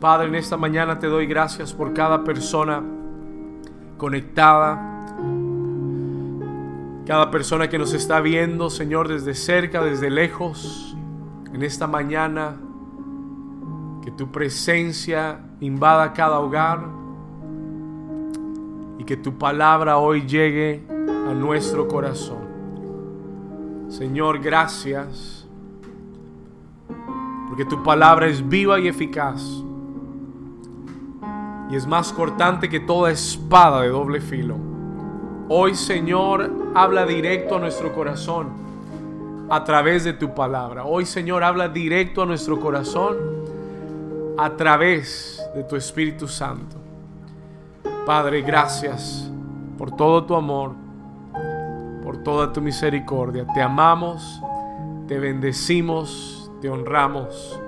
Padre, en esta mañana te doy gracias por cada persona conectada, cada persona que nos está viendo, Señor, desde cerca, desde lejos, en esta mañana, que tu presencia invada cada hogar y que tu palabra hoy llegue a nuestro corazón. Señor, gracias, porque tu palabra es viva y eficaz y es más cortante que toda espada de doble filo. Hoy, Señor, habla directo a nuestro corazón a través de tu palabra. Hoy, Señor, habla directo a nuestro corazón a través de tu Espíritu Santo. Padre, gracias por todo tu amor, por toda tu misericordia. Te amamos, te bendecimos, te honramos.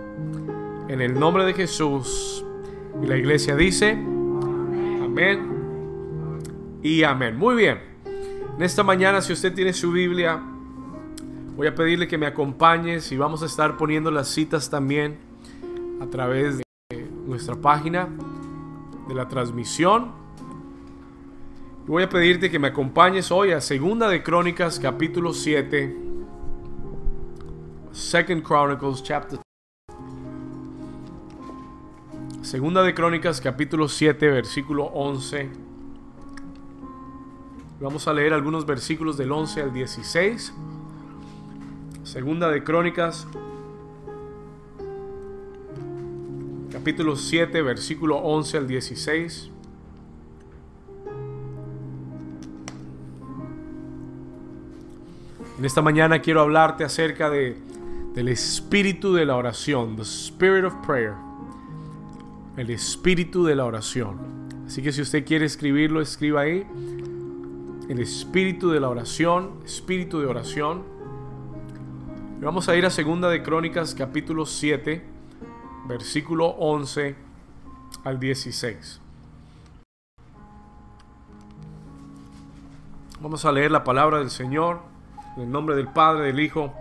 En el nombre de Jesús. Y la iglesia dice, amén y amén. Muy bien. En esta mañana, si usted tiene su Biblia, voy a pedirle que me acompañe y vamos a estar poniendo las citas también a través de nuestra página de la transmisión. voy a pedirte que me acompañes hoy a Segunda de Crónicas capítulo 7. Second Chronicles chapter Segunda de Crónicas capítulo 7 versículo 11. Vamos a leer algunos versículos del 11 al 16. Segunda de Crónicas capítulo 7 versículo 11 al 16. En esta mañana quiero hablarte acerca de, del espíritu de la oración, the spirit of prayer el espíritu de la oración. Así que si usted quiere escribirlo, escriba ahí. El espíritu de la oración, espíritu de oración. vamos a ir a Segunda de Crónicas capítulo 7, versículo 11 al 16. Vamos a leer la palabra del Señor en el nombre del Padre, del Hijo,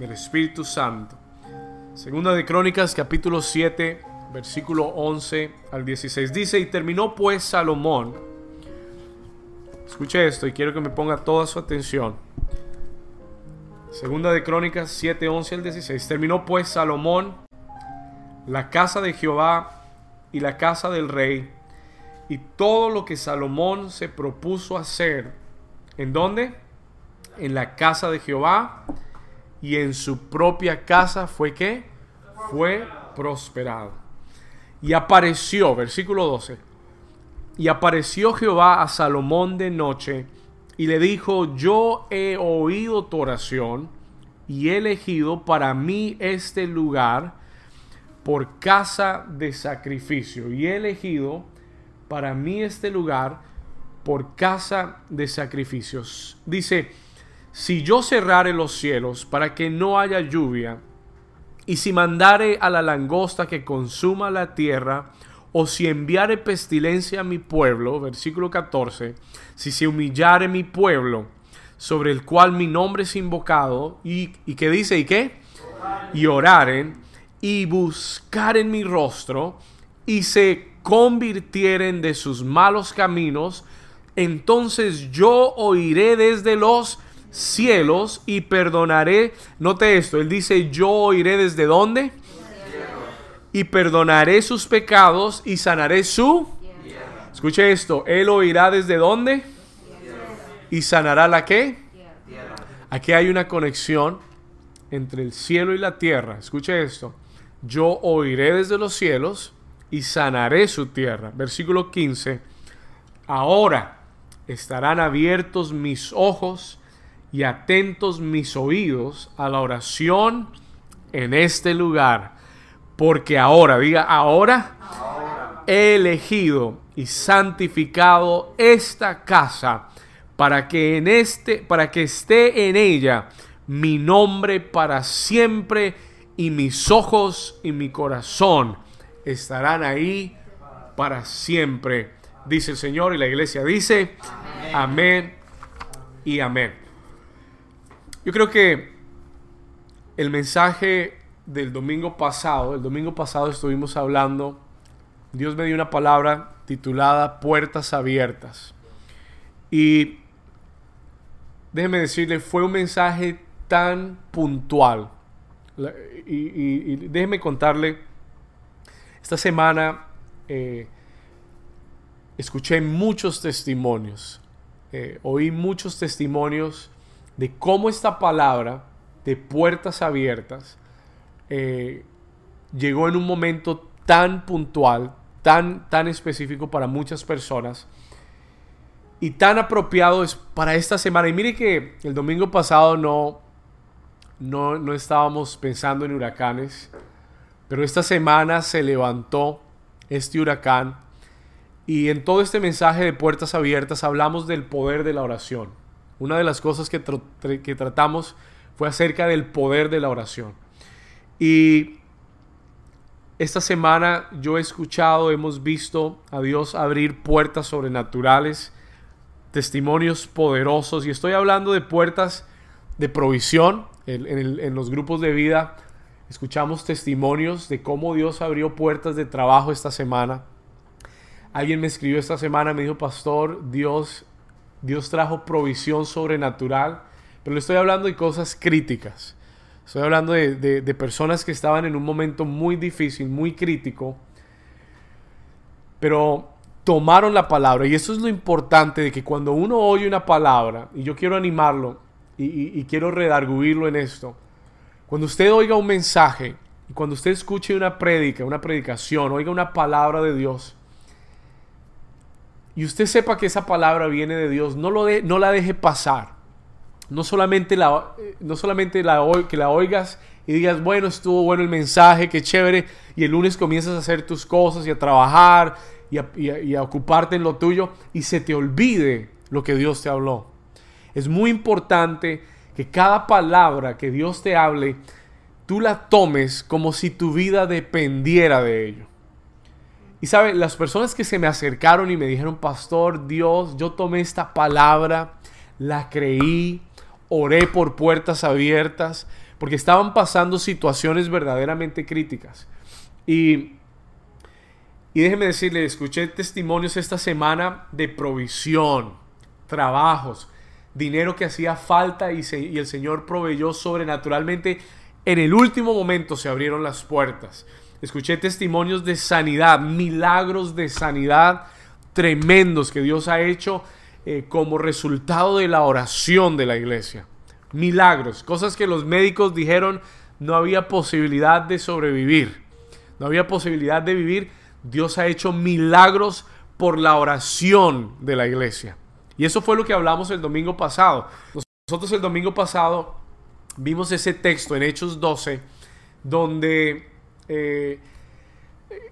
del Espíritu Santo. Segunda de Crónicas capítulo 7, versículo 11 al 16. Dice, y terminó pues Salomón. Escuche esto y quiero que me ponga toda su atención. Segunda de Crónicas 7, 11 al 16. Terminó pues Salomón la casa de Jehová y la casa del rey y todo lo que Salomón se propuso hacer. ¿En dónde? En la casa de Jehová y en su propia casa fue que fue prosperado. Y apareció, versículo 12, y apareció Jehová a Salomón de noche y le dijo, yo he oído tu oración y he elegido para mí este lugar por casa de sacrificio. Y he elegido para mí este lugar por casa de sacrificios. Dice, si yo cerrare los cielos para que no haya lluvia, y si mandare a la langosta que consuma la tierra, o si enviare pestilencia a mi pueblo, versículo 14, si se humillare mi pueblo, sobre el cual mi nombre es invocado, y, y que dice, ¿y qué? Y oraren, y buscaren mi rostro, y se convirtieren de sus malos caminos, entonces yo oiré desde los cielos y perdonaré. Note esto, él dice, yo oiré desde dónde? Y perdonaré sus pecados y sanaré su... Escuche esto, él oirá desde dónde? Y sanará la qué? Aquí hay una conexión entre el cielo y la tierra. Escuche esto. Yo oiré desde los cielos y sanaré su tierra. Versículo 15. Ahora estarán abiertos mis ojos y atentos mis oídos a la oración en este lugar. Porque ahora, diga ahora, he elegido y santificado esta casa para que en este, para que esté en ella mi nombre para siempre y mis ojos y mi corazón estarán ahí para siempre. Dice el Señor y la iglesia dice, amén, amén y amén. Yo creo que el mensaje del domingo pasado. El domingo pasado estuvimos hablando, Dios me dio una palabra titulada Puertas Abiertas. Y déjeme decirle, fue un mensaje tan puntual. Y, déjeme contarle, esta semana eh, escuché muchos testimonios, eh, oí muchos testimonios de cómo esta palabra de puertas abiertas eh, llegó en un momento tan puntual, tan, tan específico para muchas personas y tan apropiado es para esta semana. Y mire que el domingo pasado no, no, no estábamos pensando en huracanes, pero esta semana se levantó este huracán y en todo este mensaje de puertas abiertas hablamos del poder de la oración. Una de las cosas que, tratamos fue acerca del poder de la oración. Y esta semana yo he escuchado, hemos visto a Dios abrir puertas sobrenaturales, testimonios poderosos, y estoy hablando de puertas de provisión. En, los grupos de vida escuchamos testimonios de cómo Dios abrió puertas de trabajo esta semana. Alguien me escribió esta semana, me dijo, pastor, Dios, Dios trajo provisión sobrenatural pero le estoy hablando de cosas críticas. Estoy hablando de, personas que estaban en un momento muy difícil, muy crítico, pero tomaron la palabra. Y eso es lo importante de que cuando uno oye una palabra, y yo quiero animarlo y, quiero redarguirlo en esto, cuando usted oiga un mensaje, y cuando usted escuche una prédica, una predicación, oiga una palabra de Dios, y usted sepa que esa palabra viene de Dios, no, lo de, no la deje pasar no solamente, la, no solamente la, que la oigas y digas, bueno, estuvo bueno el mensaje, qué chévere, y el lunes comienzas a hacer tus cosas y a trabajar y a, y a ocuparte en lo tuyo y se te olvide lo que Dios te habló. Es muy importante que cada palabra que Dios te hable, tú la tomes como si tu vida dependiera de ello. Y sabe, las personas que se me acercaron y me dijeron, pastor, Dios, yo tomé esta palabra, la creí, oré por puertas abiertas, porque estaban pasando situaciones verdaderamente críticas. Y, y déjeme decirle, escuché testimonios esta semana de provisión, trabajos, dinero que hacía falta y, y el Señor proveyó sobrenaturalmente. En el último momento se abrieron las puertas. Escuché testimonios de sanidad, milagros de sanidad tremendos que Dios ha hecho eh, como resultado de la oración de la iglesia. Milagros, cosas que los médicos dijeron no había posibilidad de sobrevivir, no había posibilidad de vivir. Dios ha hecho milagros por la oración de la iglesia. Y eso fue lo que hablamos el domingo pasado. Nosotros el domingo pasado vimos ese texto en Hechos 12, donde eh,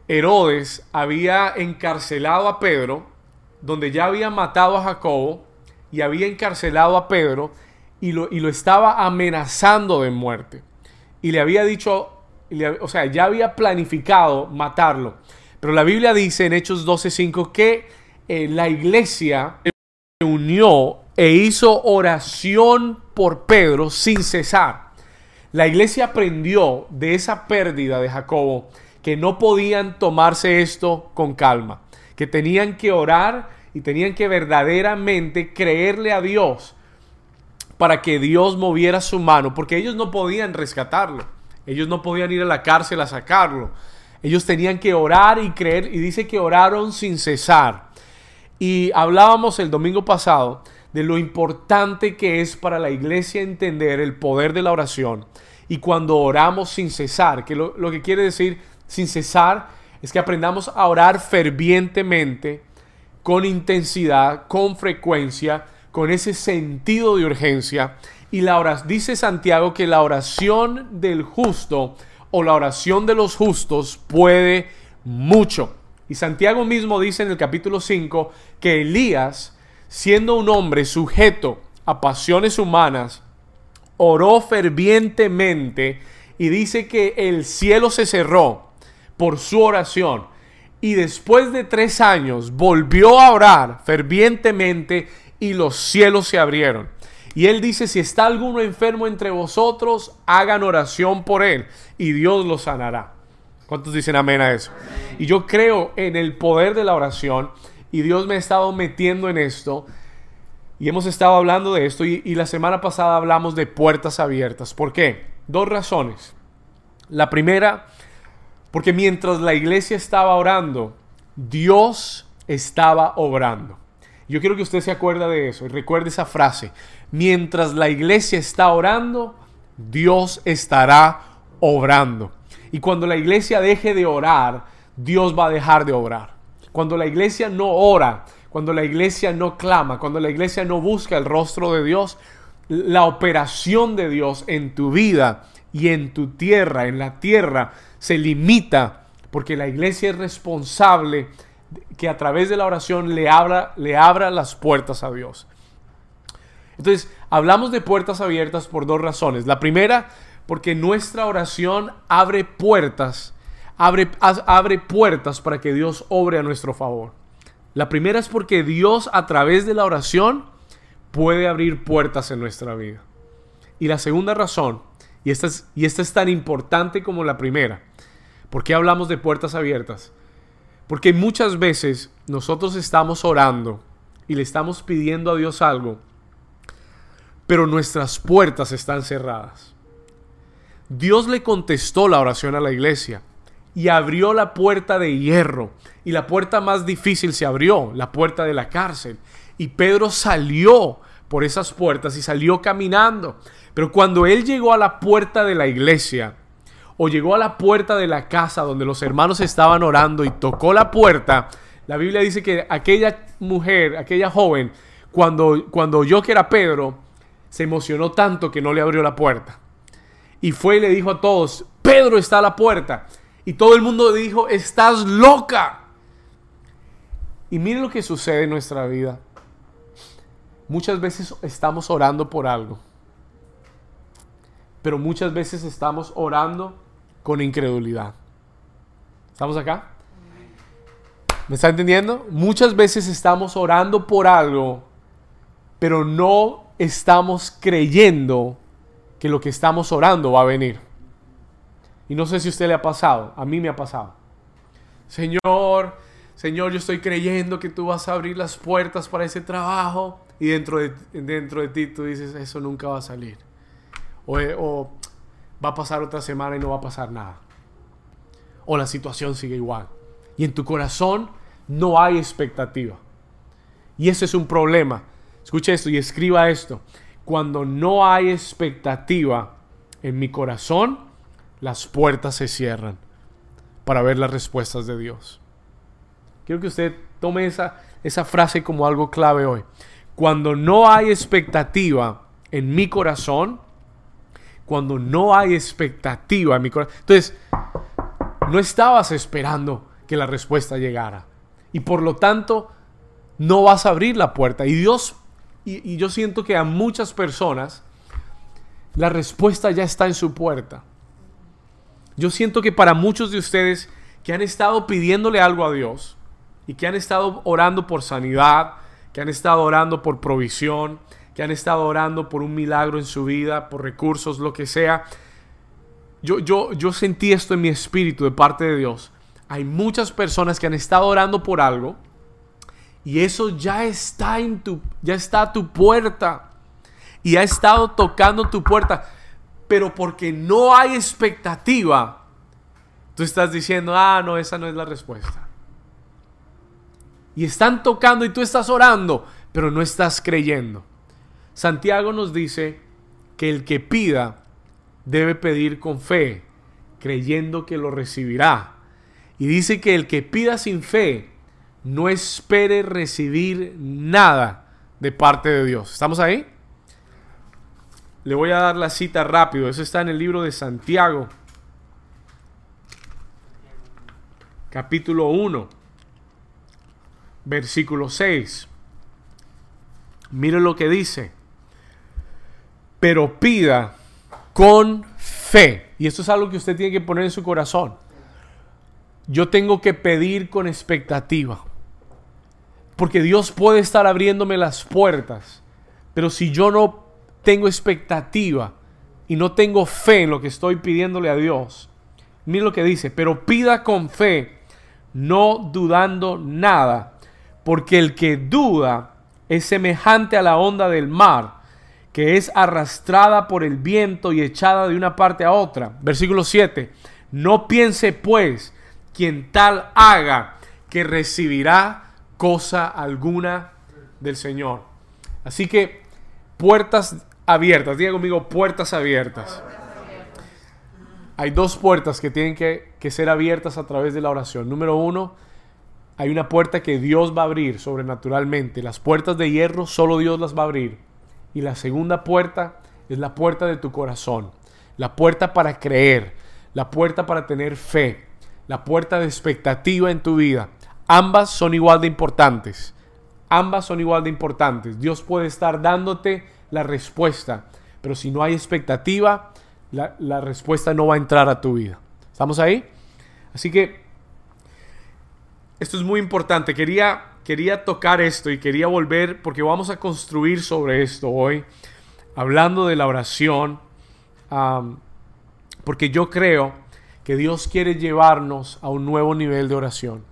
Herodes había encarcelado a Pedro donde ya había matado a Jacobo y había encarcelado a Pedro y lo, y lo estaba amenazando de muerte. Y le había dicho, o sea, ya había planificado matarlo. Pero la Biblia dice en Hechos 12:5 que eh, la iglesia se unió e hizo oración por Pedro sin cesar. La iglesia aprendió de esa pérdida de Jacobo que no podían tomarse esto con calma que tenían que orar y tenían que verdaderamente creerle a Dios para que Dios moviera su mano, porque ellos no podían rescatarlo, ellos no podían ir a la cárcel a sacarlo, ellos tenían que orar y creer, y dice que oraron sin cesar. Y hablábamos el domingo pasado de lo importante que es para la iglesia entender el poder de la oración y cuando oramos sin cesar, que lo, lo que quiere decir sin cesar es que aprendamos a orar fervientemente, con intensidad, con frecuencia, con ese sentido de urgencia. Y la oración, dice Santiago que la oración del justo o la oración de los justos puede mucho. Y Santiago mismo dice en el capítulo 5 que Elías, siendo un hombre sujeto a pasiones humanas, oró fervientemente y dice que el cielo se cerró por su oración y después de tres años volvió a orar fervientemente y los cielos se abrieron. Y él dice, si está alguno enfermo entre vosotros, hagan oración por él y Dios lo sanará. ¿Cuántos dicen amén a eso? Y yo creo en el poder de la oración y Dios me ha estado metiendo en esto. Y hemos estado hablando de esto y, la semana pasada hablamos de puertas abiertas. ¿Por qué? Dos razones. La primera, porque mientras la iglesia estaba orando, Dios estaba obrando. Yo quiero que usted se acuerde de eso y recuerde esa frase. Mientras la iglesia está orando, Dios estará obrando. Y cuando la iglesia deje de orar, Dios va a dejar de obrar. Cuando la iglesia no ora, cuando la iglesia no clama, cuando la iglesia no busca el rostro de Dios, la operación de Dios en tu vida y en tu tierra, en la tierra, se limita porque la iglesia es responsable que a través de la oración le abra, le abra las puertas a Dios. Entonces, hablamos de puertas abiertas por dos razones. La primera, porque nuestra oración abre puertas, abre, abre puertas para que Dios obre a nuestro favor. La primera es porque Dios a través de la oración puede abrir puertas en nuestra vida. Y la segunda razón, y esta es, y esta es tan importante como la primera, ¿por qué hablamos de puertas abiertas? Porque muchas veces nosotros estamos orando y le estamos pidiendo a Dios algo, pero nuestras puertas están cerradas. Dios le contestó la oración a la iglesia y abrió la puerta de hierro. Y la puerta más difícil se abrió, la puerta de la cárcel. Y Pedro salió por esas puertas y salió caminando. Pero cuando él llegó a la puerta de la iglesia, o llegó a la puerta de la casa donde los hermanos estaban orando y tocó la puerta, la Biblia dice que aquella mujer, aquella joven, cuando, cuando oyó que era Pedro, se emocionó tanto que no le abrió la puerta. Y fue y le dijo a todos, Pedro está a la puerta. Y todo el mundo dijo, estás loca. Y mire lo que sucede en nuestra vida. Muchas veces estamos orando por algo. Pero muchas veces estamos orando con incredulidad. ¿Estamos acá? ¿Me está entendiendo? Muchas veces estamos orando por algo, pero no estamos creyendo que lo que estamos orando va a venir. Y no sé si a usted le ha pasado, a mí me ha pasado. Señor, Señor, yo estoy creyendo que tú vas a abrir las puertas para ese trabajo. Y dentro de, dentro de ti tú dices, eso nunca va a salir. O, o va a pasar otra semana y no va a pasar nada. O la situación sigue igual. Y en tu corazón no hay expectativa. Y ese es un problema. Escucha esto y escriba esto cuando no hay expectativa en mi corazón, las puertas se cierran para ver las respuestas de Dios. Quiero que usted tome esa, esa frase como algo clave hoy. Cuando no hay expectativa en mi corazón, cuando no hay expectativa en mi corazón, entonces no estabas esperando que la respuesta llegara. Y por lo tanto, no vas a abrir la puerta. Y Dios y, yo siento que a muchas personas la respuesta ya está en su puerta. Yo siento que para muchos de ustedes que han estado pidiéndole algo a Dios y que han estado orando por sanidad, que han estado orando por provisión, que han estado orando por un milagro en su vida, por recursos, lo que sea. Yo, yo, yo sentí esto en mi espíritu de parte de Dios. Hay muchas personas que han estado orando por algo y eso ya está en tu, ya está a tu puerta. Y ha estado tocando tu puerta. Pero porque no hay expectativa, tú estás diciendo, ah, no, esa no es la respuesta. Y están tocando y tú estás orando, pero no estás creyendo. Santiago nos dice que el que pida debe pedir con fe, creyendo que lo recibirá. Y dice que el que pida sin fe no espere recibir nada de parte de Dios. ¿Estamos ahí? Le voy a dar la cita rápido. Eso está en el libro de Santiago. Capítulo 1. Versículo 6. Mire lo que dice. Pero pida con fe. Y esto es algo que usted tiene que poner en su corazón. Yo tengo que pedir con expectativa. Porque Dios puede estar abriéndome las puertas. Pero si yo no tengo expectativa y no tengo fe en lo que estoy pidiéndole a Dios, mira lo que dice, pero pida con fe, no dudando nada, porque el que duda es semejante a la onda del mar, que es arrastrada por el viento y echada de una parte a otra. Versículo 7. No piense pues quien tal haga que recibirá cosa alguna del Señor. Así que puertas abiertas, diga conmigo puertas abiertas. Hay dos puertas que tienen que, que ser abiertas a través de la oración. Número uno, hay una puerta que Dios va a abrir sobrenaturalmente. Las puertas de hierro solo Dios las va a abrir. Y la segunda puerta es la puerta de tu corazón. La puerta para creer. La puerta para tener fe. La puerta de expectativa en tu vida. Ambas son igual de importantes. Ambas son igual de importantes. Dios puede estar dándote la respuesta. Pero si no hay expectativa, la, respuesta no va a entrar a tu vida. ¿Estamos ahí? Así que esto es muy importante. Quería, quería tocar esto y quería volver porque vamos a construir sobre esto hoy, hablando de la oración, porque yo creo que Dios quiere llevarnos a un nuevo nivel de oración,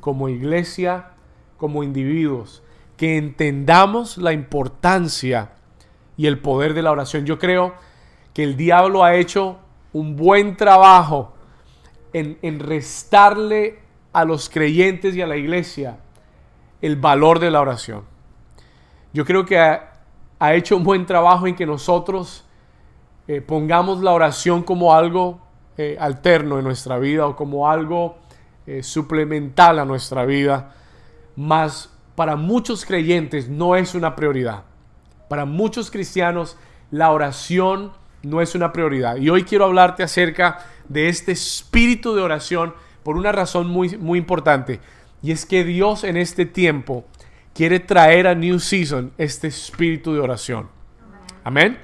como iglesia, como individuos, que entendamos la importancia y el poder de la oración. Yo creo que el diablo ha hecho un buen trabajo en, restarle a los creyentes y a la iglesia el valor de la oración. Yo creo que ha, hecho un buen trabajo en que nosotros eh, pongamos la oración como algo eh, alterno en nuestra vida o como algo eh, suplemental a nuestra vida, mas para muchos creyentes no es una prioridad. Para muchos cristianos la oración no es una prioridad. Y hoy quiero hablarte acerca de este espíritu de oración por una razón muy, muy importante. Y es que Dios en este tiempo quiere traer a New Season este espíritu de oración. Amén.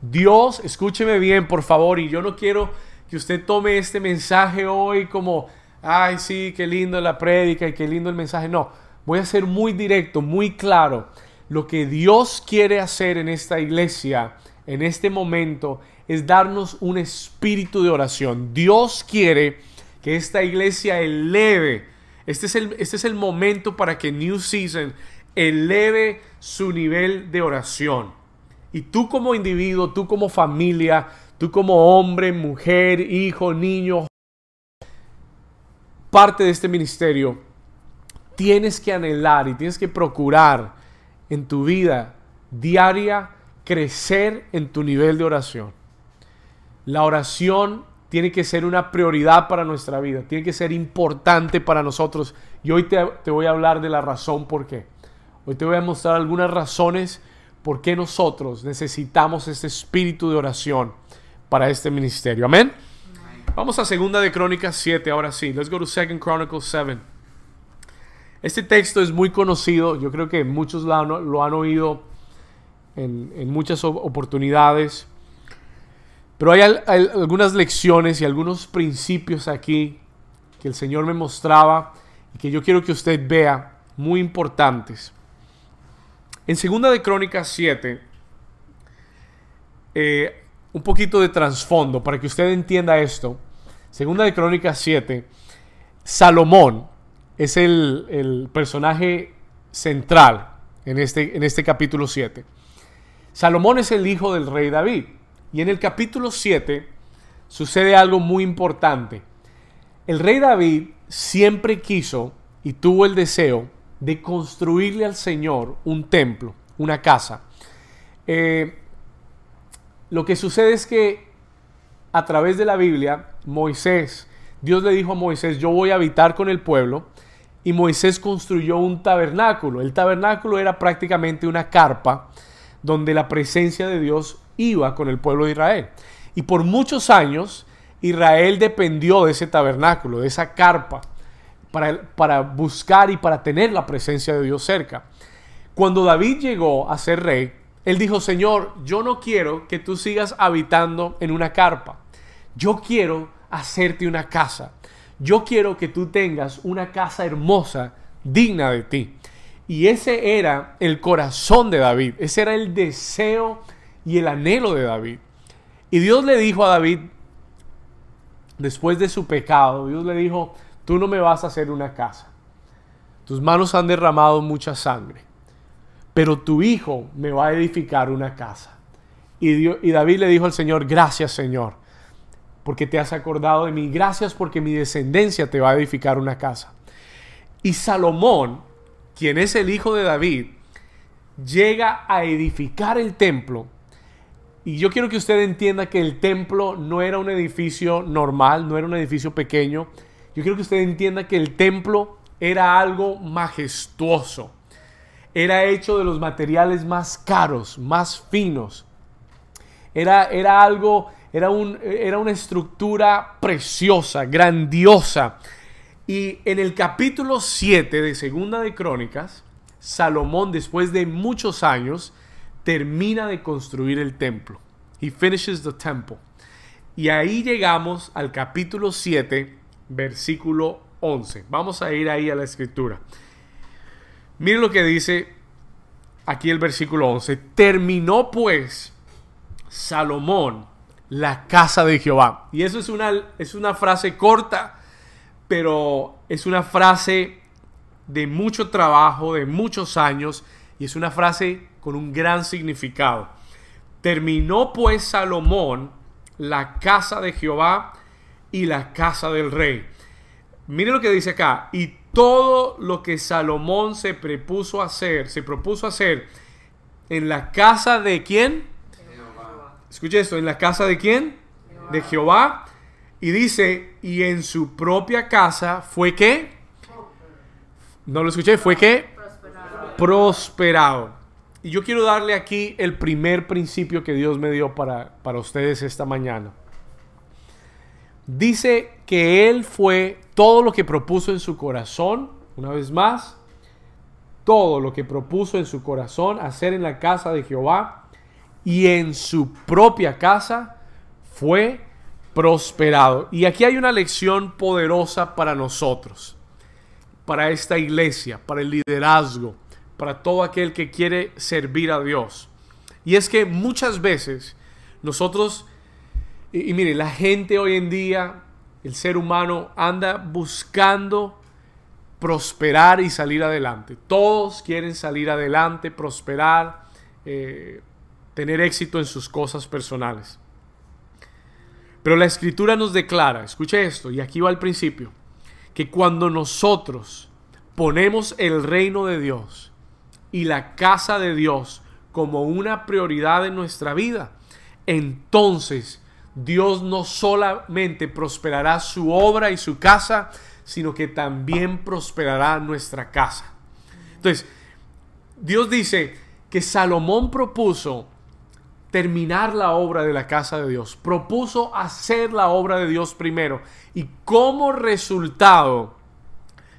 Dios, escúcheme bien, por favor, y yo no quiero que usted tome este mensaje hoy como, ay, sí, qué lindo la prédica y qué lindo el mensaje. No, voy a ser muy directo, muy claro. Lo que Dios quiere hacer en esta iglesia, en este momento, es darnos un espíritu de oración. Dios quiere que esta iglesia eleve. Este es, el, este es el momento para que New Season eleve su nivel de oración. Y tú como individuo, tú como familia, tú como hombre, mujer, hijo, niño, parte de este ministerio, tienes que anhelar y tienes que procurar en tu vida diaria crecer en tu nivel de oración. La oración tiene que ser una prioridad para nuestra vida, tiene que ser importante para nosotros. Y hoy te, voy a hablar de la razón por qué. Hoy te voy a mostrar algunas razones por qué nosotros necesitamos este espíritu de oración para este ministerio. Amén. Vamos a segunda de Crónicas 7, ahora sí. Let's go to Second Chronicles 7. Este texto es muy conocido, yo creo que muchos lo han, oído en, muchas oportunidades. Pero hay, algunas lecciones y algunos principios aquí que el Señor me mostraba y que yo quiero que usted vea muy importantes. En segunda de Crónicas 7, eh, un poquito de trasfondo para que usted entienda esto. Segunda de Crónicas 7, Salomón es el, el personaje central en este, en este capítulo 7. Salomón es el hijo del rey David. Y en el capítulo 7 sucede algo muy importante. El rey David siempre quiso y tuvo el deseo de construirle al Señor un templo, una casa. Eh, lo que sucede es que a través de la Biblia, Moisés, Dios le dijo a Moisés, yo voy a habitar con el pueblo, y Moisés construyó un tabernáculo. El tabernáculo era prácticamente una carpa donde la presencia de Dios iba con el pueblo de Israel. Y por muchos años Israel dependió de ese tabernáculo, de esa carpa, para, para buscar y para tener la presencia de Dios cerca. Cuando David llegó a ser rey, él dijo, Señor, yo no quiero que tú sigas habitando en una carpa. Yo quiero hacerte una casa. Yo quiero que tú tengas una casa hermosa, digna de ti. Y ese era el corazón de David, ese era el deseo y el anhelo de David. Y Dios le dijo a David, después de su pecado, Dios le dijo, tú no me vas a hacer una casa. Tus manos han derramado mucha sangre, pero tu hijo me va a edificar una casa. Y, y David le dijo al Señor, gracias Señor, porque te has acordado de mí, gracias porque mi descendencia te va a edificar una casa. Y Salomón, quien es el hijo de David, llega a edificar el templo. Y yo quiero que usted entienda que el templo no era un edificio normal, no era un edificio pequeño. Yo quiero que usted entienda que el templo era algo majestuoso. Era hecho de los materiales más caros, más finos. Era, era algo, era, un, era una estructura preciosa, grandiosa. Y en el capítulo 7 de Segunda de Crónicas, Salomón, después de muchos años, termina de construir el templo. He finishes the temple. Y ahí llegamos al capítulo 7, versículo 11. Vamos a ir ahí a la escritura. Miren lo que dice aquí el versículo 11. Terminó pues Salomón la casa de Jehová. Y eso es una, es una frase corta, pero es una frase de mucho trabajo, de muchos años, y es una frase con un gran significado. Terminó pues Salomón la casa de Jehová y la casa del rey. Mire lo que dice acá. Y todo lo que Salomón se propuso hacer, se propuso hacer en la casa de quién? Escuche esto, en la casa de quién? De Jehová. Y dice, y en su propia casa fue qué? No lo escuché, fue qué? Prosperado. Prosperado. Y yo quiero darle aquí el primer principio que Dios me dio para, para ustedes esta mañana. Dice que Él fue todo lo que propuso en su corazón, una vez más, todo lo que propuso en su corazón hacer en la casa de Jehová y en su propia casa fue prosperado. Y aquí hay una lección poderosa para nosotros, para esta iglesia, para el liderazgo, para todo aquel que quiere servir a Dios. Y es que muchas veces nosotros, y, mire, la gente hoy en día el ser humano anda buscando prosperar y salir adelante. Todos quieren salir adelante, prosperar, eh, tener éxito en sus cosas personales. Pero la escritura nos declara, escuche esto, y aquí va al principio, que cuando nosotros ponemos el reino de Dios y la casa de Dios como una prioridad en nuestra vida, entonces Dios no solamente prosperará su obra y su casa, sino que también prosperará nuestra casa. Entonces, Dios dice que Salomón propuso terminar la obra de la casa de Dios, propuso hacer la obra de Dios primero y como resultado,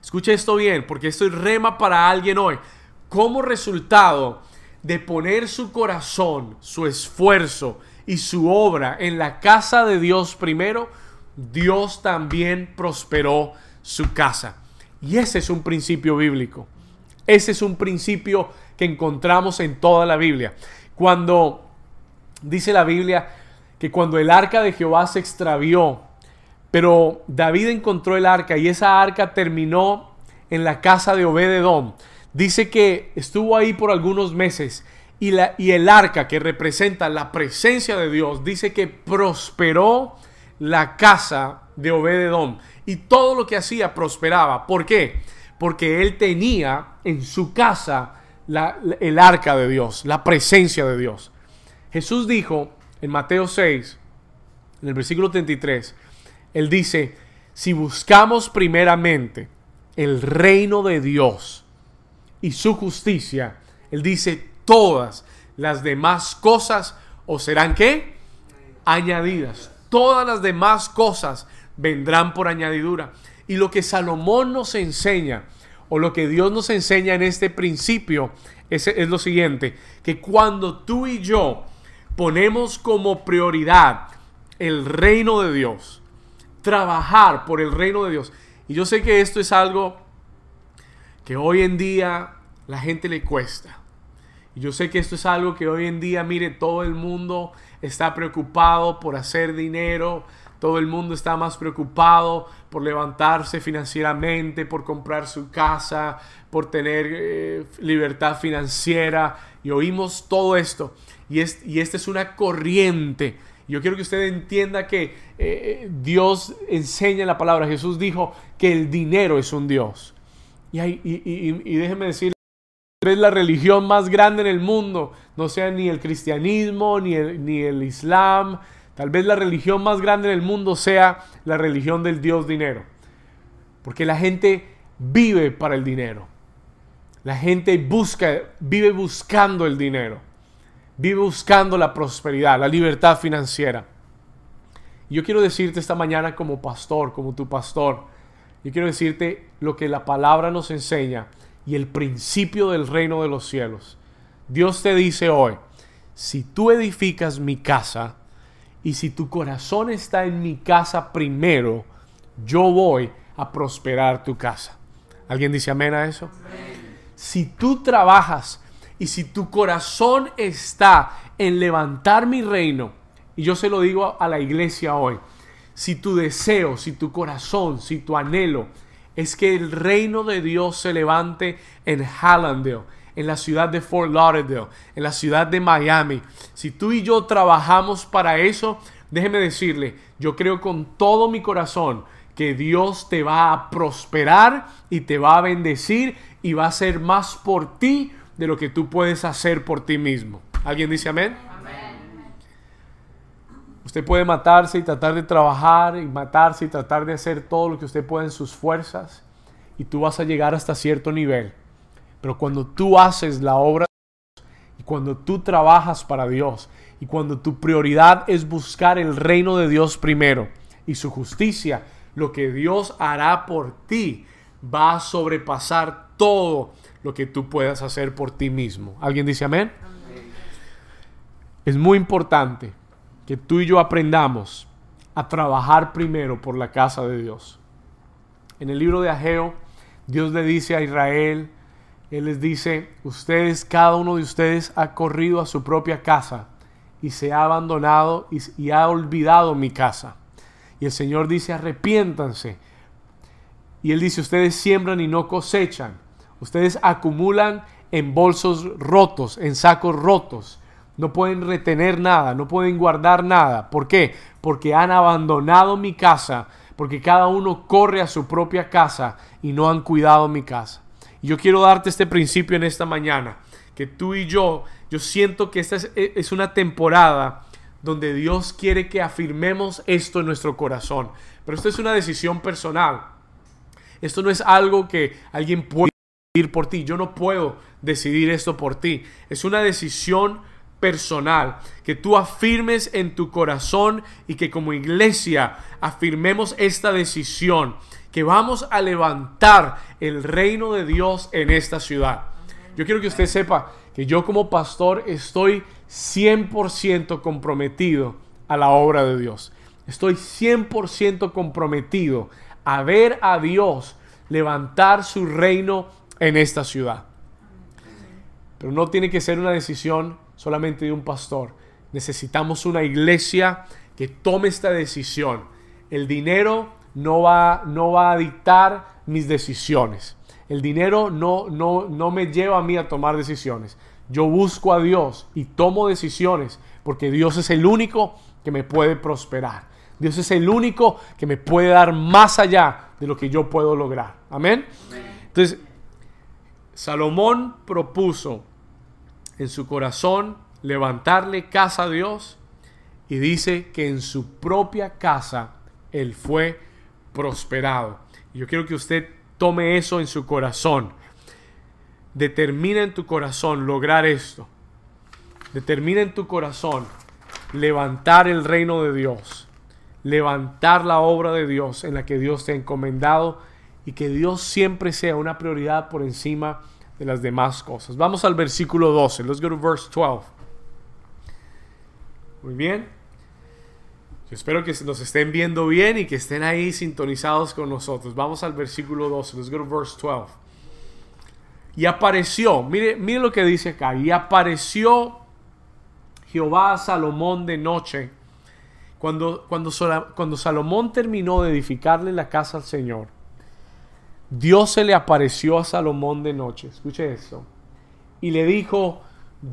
escuche esto bien, porque esto es rema para alguien hoy, como resultado de poner su corazón, su esfuerzo, y su obra en la casa de Dios primero, Dios también prosperó su casa. Y ese es un principio bíblico. Ese es un principio que encontramos en toda la Biblia. Cuando dice la Biblia que cuando el arca de Jehová se extravió, pero David encontró el arca y esa arca terminó en la casa de Obededón. Dice que estuvo ahí por algunos meses y, la, y el arca que representa la presencia de Dios dice que prosperó la casa de Obededón y todo lo que hacía prosperaba. ¿Por qué? Porque él tenía en su casa el arca de Dios, la presencia de Dios. Jesús dijo en Mateo 6, en el versículo 33, él dice, si buscamos primeramente el reino de Dios y su justicia, él dice, todas las demás cosas o serán qué? Añadidas. Todas las demás cosas vendrán por añadidura. Y lo que Salomón nos enseña, o lo que Dios nos enseña en este principio, es, es lo siguiente, que cuando tú y yo ponemos como prioridad el reino de Dios, trabajar por el reino de Dios, y yo sé que esto es algo que hoy en día la gente le cuesta. Y yo sé que esto es algo que hoy en día, mire, todo el mundo está preocupado por hacer dinero, todo el mundo está más preocupado por levantarse financieramente, por comprar su casa, por tener eh, libertad financiera. Y oímos todo esto. Y, es, y esta es una corriente. Yo quiero que usted entienda que eh, eh, Dios enseña en la palabra. Jesús dijo que el dinero es un Dios. Y, déjeme decir, es la religión más grande en el mundo. No sea ni el cristianismo, ni el, ni el islam, Tal vez la religión más grande del mundo sea la religión del Dios dinero. Porque la gente vive para el dinero. La gente busca, vive buscando el dinero. Vive buscando la prosperidad, la libertad financiera. Yo quiero decirte esta mañana como pastor, como tu pastor, yo quiero decirte lo que la palabra nos enseña y el principio del reino de los cielos. Dios te dice hoy, si tú edificas mi casa, y si tu corazón está en mi casa primero, yo voy a prosperar tu casa. ¿Alguien dice amén a eso? Si tú trabajas y si tu corazón está en levantar mi reino, y yo se lo digo a la iglesia hoy, si tu deseo, si tu corazón, si tu anhelo es que el reino de Dios se levante en Hallandale, en la ciudad de Fort Lauderdale, en la ciudad de Miami. Si tú y yo trabajamos para eso, déjeme decirle, yo creo con todo mi corazón que Dios te va a prosperar y te va a bendecir y va a hacer más por ti de lo que tú puedes hacer por ti mismo. ¿Alguien dice amén? amén. Usted puede matarse y tratar de trabajar y matarse y tratar de hacer todo lo que usted pueda en sus fuerzas y tú vas a llegar hasta cierto nivel. Pero cuando tú haces la obra de Dios y cuando tú trabajas para Dios y cuando tu prioridad es buscar el reino de Dios primero y su justicia, lo que Dios hará por ti va a sobrepasar todo lo que tú puedas hacer por ti mismo. ¿Alguien dice amén? Es muy importante que tú y yo aprendamos a trabajar primero por la casa de Dios. En el libro de Ageo, Dios le dice a Israel, él les dice, ustedes, cada uno de ustedes ha corrido a su propia casa y se ha abandonado y, ha olvidado mi casa. Y el Señor dice, arrepiéntanse. Y Él dice, ustedes siembran y no cosechan. Ustedes acumulan en bolsos rotos, en sacos rotos. No pueden retener nada, no pueden guardar nada. ¿Por qué? Porque han abandonado mi casa, porque cada uno corre a su propia casa y no han cuidado mi casa. Y yo quiero darte este principio en esta mañana, que tú y yo, yo siento que esta es, es una temporada donde Dios quiere que afirmemos esto en nuestro corazón. Pero esto es una decisión personal. Esto no es algo que alguien puede por ti. Yo no puedo decidir esto por ti. Es una decisión personal, que tú afirmes en tu corazón y que como iglesia afirmemos esta decisión que vamos a levantar el reino de Dios en esta ciudad. Yo quiero que usted sepa que yo como pastor estoy 100% comprometido a la obra de Dios. Estoy 100% comprometido a ver a Dios levantar su reino en esta ciudad. Pero no tiene que ser una decisión solamente de un pastor. Necesitamos una iglesia que tome esta decisión. El dinero no va, no va a dictar mis decisiones. El dinero no, no, no me lleva a mí a tomar decisiones. Yo busco a Dios y tomo decisiones porque Dios es el único que me puede prosperar. Dios es el único que me puede dar más allá de lo que yo puedo lograr. Amén. Entonces, Salomón propuso en su corazón levantarle casa a Dios y dice que en su propia casa él fue prosperado. Yo quiero que usted tome eso en su corazón. Determina en tu corazón lograr esto. Determina en tu corazón levantar el reino de Dios. Levantar la obra de Dios en la que Dios te ha encomendado y que Dios siempre sea una prioridad por encima de las demás cosas. Vamos al versículo 12. Let's go to verse 12. Muy bien. Yo espero que nos estén viendo bien y que estén ahí sintonizados con nosotros. Vamos al versículo 12. Let's go to verse 12. Y apareció, mire, mire lo que dice acá, y apareció Jehová a Salomón de noche. Cuando, cuando, cuando Salomón terminó de edificarle la casa al Señor, Dios se le apareció a Salomón de noche. Escuche esto. Y le dijo,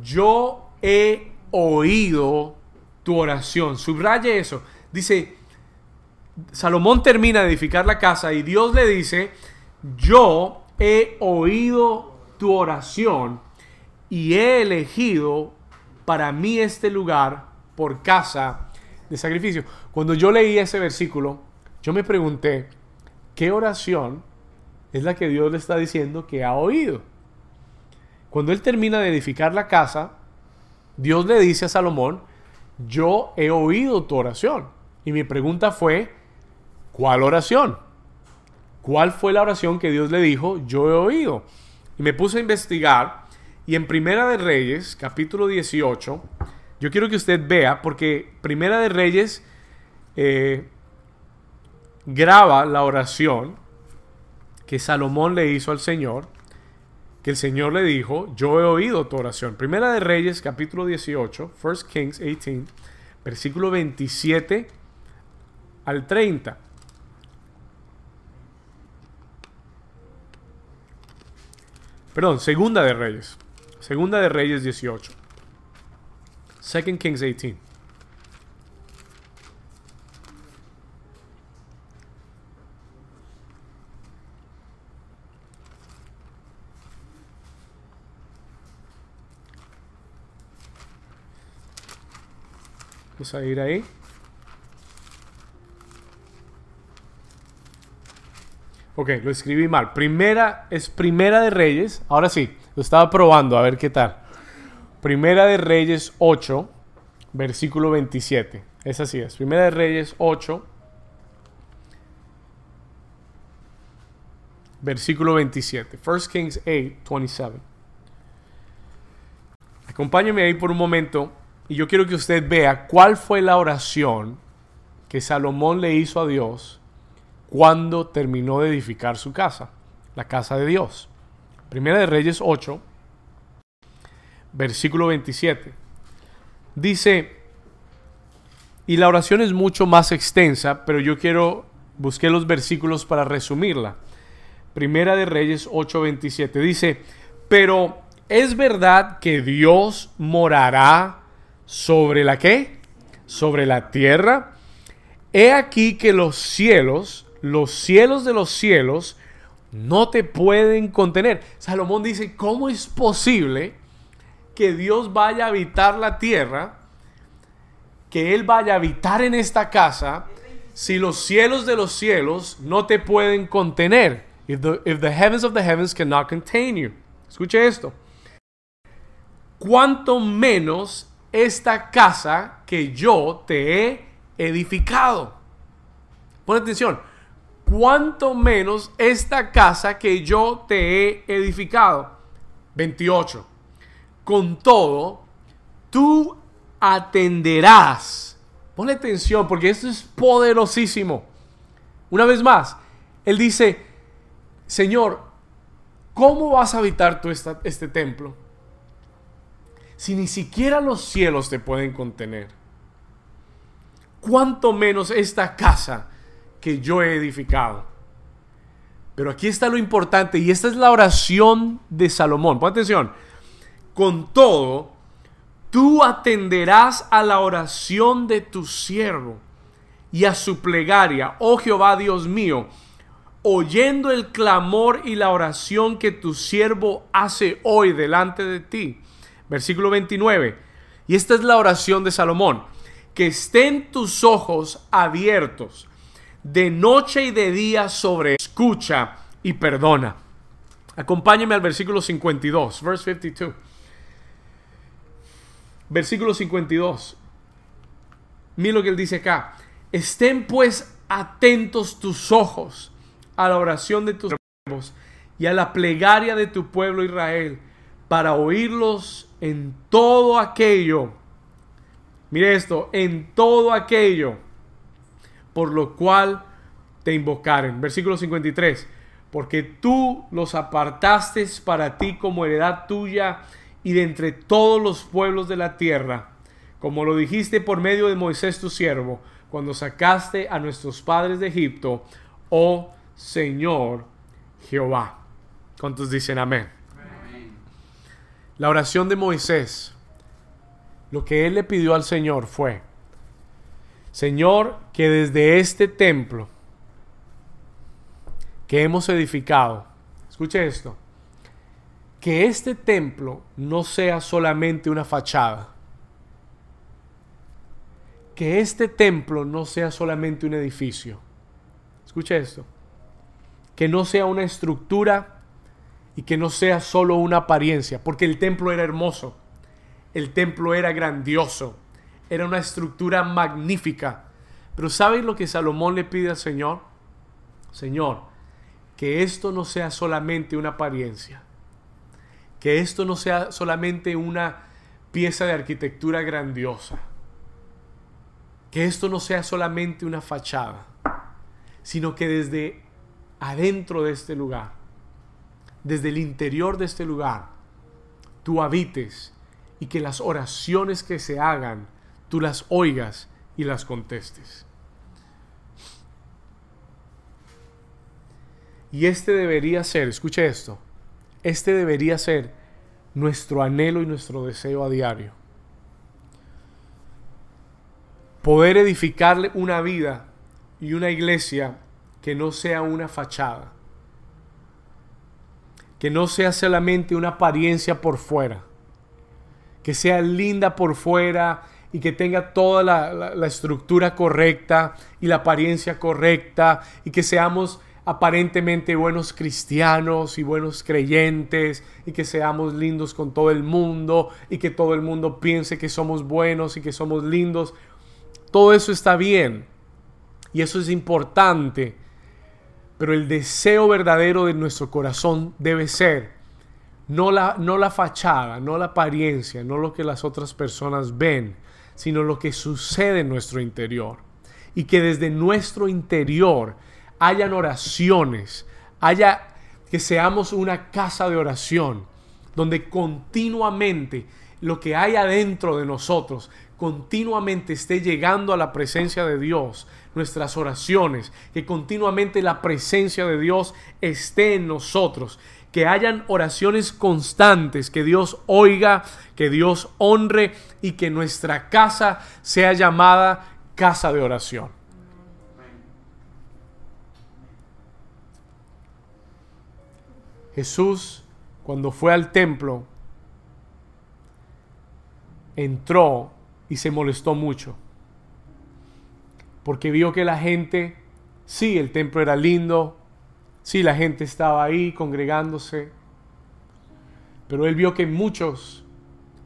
yo he oído tu oración. Subraye eso. Dice, Salomón termina de edificar la casa y Dios le dice, yo he oído tu oración y he elegido para mí este lugar por casa de sacrificio. Cuando yo leí ese versículo, yo me pregunté, ¿qué oración es la que Dios le está diciendo que ha oído? Cuando él termina de edificar la casa, Dios le dice a Salomón, yo he oído tu oración. Y mi pregunta fue, ¿cuál oración? ¿Cuál fue la oración que Dios le dijo, yo he oído? Y me puse a investigar y en Primera de Reyes, capítulo 18, yo quiero que usted vea, porque Primera de Reyes eh, graba la oración que Salomón le hizo al Señor, que el Señor le dijo, yo he oído tu oración. Primera de Reyes, capítulo 18, 1 Kings 18, versículo 27 al 30. Perdón, Segunda de Reyes. Segunda de Reyes 18. Second Kings 18. Vamos a ir ahí. Ok, lo escribí mal. Primera es Primera de Reyes. Ahora sí, lo estaba probando, a ver qué tal. Primera de Reyes 8, versículo 27. Es así es. Primera de Reyes 8, versículo 27. 1 Kings 8, 27. Acompáñeme ahí por un momento y yo quiero que usted vea cuál fue la oración que Salomón le hizo a Dios cuando terminó de edificar su casa, la casa de Dios. Primera de Reyes 8, versículo 27. Dice, y la oración es mucho más extensa, pero yo quiero, busqué los versículos para resumirla. Primera de Reyes 8, 27. Dice, pero es verdad que Dios morará sobre la qué? Sobre la tierra. He aquí que los cielos los cielos de los cielos no te pueden contener. Salomón dice, ¿cómo es posible que Dios vaya a habitar la tierra, que Él vaya a habitar en esta casa, si los cielos de los cielos no te pueden contener? If the, heavens of the heavens cannot contain you. Escuche esto. Cuanto menos esta casa que yo te he edificado. Pon atención cuanto menos esta casa que yo te he edificado. 28. Con todo, tú atenderás. Ponle atención porque esto es poderosísimo. Una vez más, él dice, Señor, ¿cómo vas a habitar tú este templo? Si ni siquiera los cielos te pueden contener. ¿Cuánto menos esta casa que yo he edificado. Pero aquí está lo importante y esta es la oración de Salomón. Pon atención. Con todo, tú atenderás a la oración de tu siervo y a su plegaria, oh Jehová Dios mío, oyendo el clamor y la oración que tu siervo hace hoy delante de ti. Versículo 29. Y esta es la oración de Salomón. Que estén tus ojos abiertos de noche y de día sobre escucha y perdona. Acompáñeme al versículo 52, verse 52. Versículo 52. Mira lo que él dice acá. Estén pues atentos tus ojos a la oración de tus siervos y a la plegaria de tu pueblo Israel para oírlos en todo aquello. Mire esto, en todo aquello por lo cual te invocaren. Versículo 53. porque tú los apartaste para ti como heredad tuya y de entre todos los pueblos de la tierra, como lo dijiste por medio de Moisés tu siervo, cuando sacaste a nuestros padres de Egipto, oh Señor Jehová. ¿Cuántos dicen amén? La oración de Moisés, lo que él le pidió al Señor fue, Señor, que desde este templo, que hemos edificado, escuche esto, que este templo no sea solamente una fachada, que este templo no sea solamente un edificio, escuche esto, que no sea una estructura y que no sea solo una apariencia, porque el templo era hermoso, el templo era grandioso, era una estructura magnífica. Pero ¿sabes lo que Salomón le pide al Señor? Señor, que esto no sea solamente una apariencia, que esto no sea solamente una pieza de arquitectura grandiosa, que esto no sea solamente una fachada, sino que desde adentro de este lugar, desde el interior de este lugar, tú habites y que las oraciones que se hagan, tú las oigas y las contestes. Y este debería ser, escuche esto, este debería ser nuestro anhelo y nuestro deseo a diario. Poder edificarle una vida y una iglesia que no sea una fachada, que no sea solamente una apariencia por fuera, que sea linda por fuera y que tenga toda la, estructura correcta y la apariencia correcta y que seamos aparentemente buenos cristianos y buenos creyentes y que seamos lindos con todo el mundo y que todo el mundo piense que somos buenos y que somos lindos. Todo eso está bien y eso es importante, pero el deseo verdadero de nuestro corazón debe ser no la, no la fachada, no la apariencia, no lo que las otras personas ven, sino lo que sucede en nuestro interior. Y que desde nuestro interior hayan oraciones, haya que seamos una casa de oración, donde continuamente lo que hay adentro de nosotros continuamente esté llegando a la presencia de Dios, nuestras oraciones, que continuamente la presencia de Dios esté en nosotros, que hayan oraciones constantes, que Dios oiga, que Dios honre y que nuestra casa sea llamada casa de oración. Jesús, cuando fue al templo, entró y se molestó mucho. Porque vio que la gente, sí, el templo era lindo, sí, la gente estaba ahí congregándose, pero él vio que muchos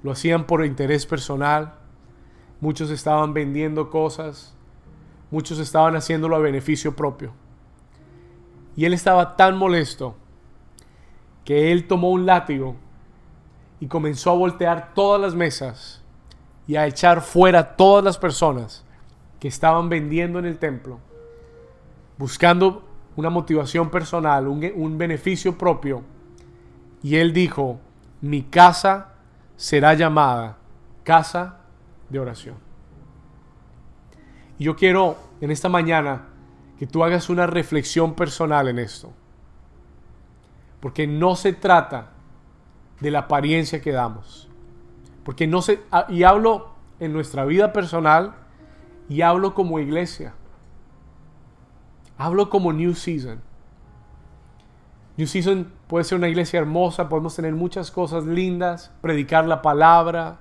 lo hacían por interés personal, muchos estaban vendiendo cosas, muchos estaban haciéndolo a beneficio propio. Y él estaba tan molesto que él tomó un látigo y comenzó a voltear todas las mesas y a echar fuera todas las personas que estaban vendiendo en el templo, buscando una motivación personal, un, beneficio propio. Y él dijo, mi casa será llamada casa de oración. Y yo quiero en esta mañana que tú hagas una reflexión personal en esto. Porque no se trata de la apariencia que damos. Porque no se. Ah, y hablo en nuestra vida personal y hablo como iglesia. Hablo como New Season. New Season puede ser una iglesia hermosa, podemos tener muchas cosas lindas, predicar la palabra.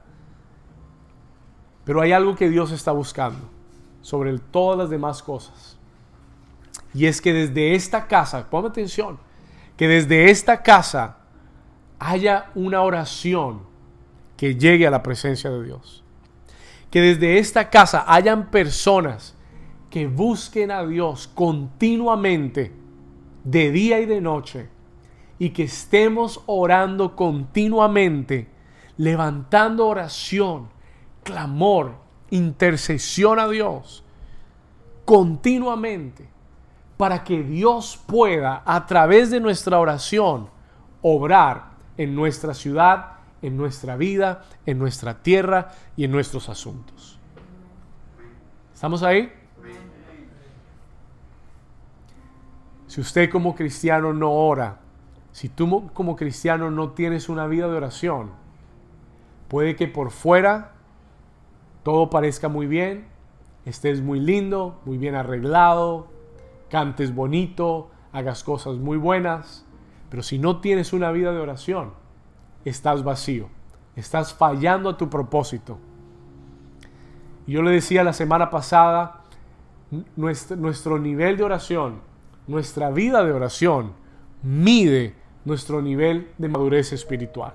Pero hay algo que Dios está buscando sobre todas las demás cosas. Y es que desde esta casa, ponme atención, que desde esta casa haya una oración que llegue a la presencia de Dios. Que desde esta casa hayan personas que busquen a Dios continuamente, de día y de noche, y que estemos orando continuamente, levantando oración, clamor, intercesión a Dios, continuamente para que Dios pueda, a través de nuestra oración, obrar en nuestra ciudad, en nuestra vida, en nuestra tierra y en nuestros asuntos. ¿Estamos ahí? Si usted como cristiano no ora, si tú como cristiano no tienes una vida de oración, puede que por fuera todo parezca muy bien, estés muy lindo, muy bien arreglado, cantes bonito, hagas cosas muy buenas, pero si no tienes una vida de oración, estás vacío, estás fallando a tu propósito. Yo le decía la semana pasada, nuestro nivel de oración, nuestra vida de oración, mide nuestro nivel de madurez espiritual.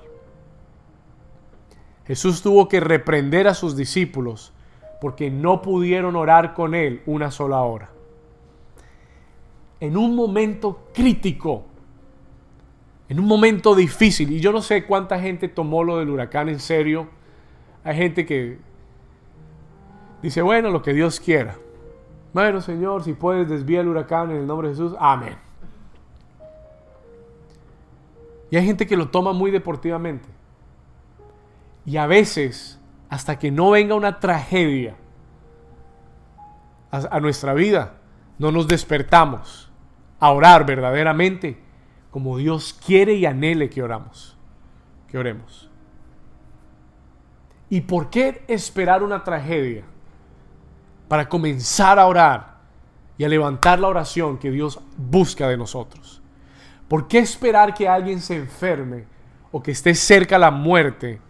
Jesús tuvo que reprender a sus discípulos porque no pudieron orar con Él una sola hora. En un momento crítico, en un momento difícil, y yo no sé cuánta gente tomó lo del huracán en serio, hay gente que dice, bueno, lo que Dios quiera. Bueno, Señor, si puedes desviar el huracán en el nombre de Jesús, amén. Y hay gente que lo toma muy deportivamente. Y a veces, hasta que no venga una tragedia a, nuestra vida, no nos despertamos a orar verdaderamente como Dios quiere y anhele que oramos, que oremos. ¿Y por qué esperar una tragedia para comenzar a orar y a levantar la oración que Dios busca de nosotros? ¿Por qué esperar que alguien se enferme o que esté cerca a la muerte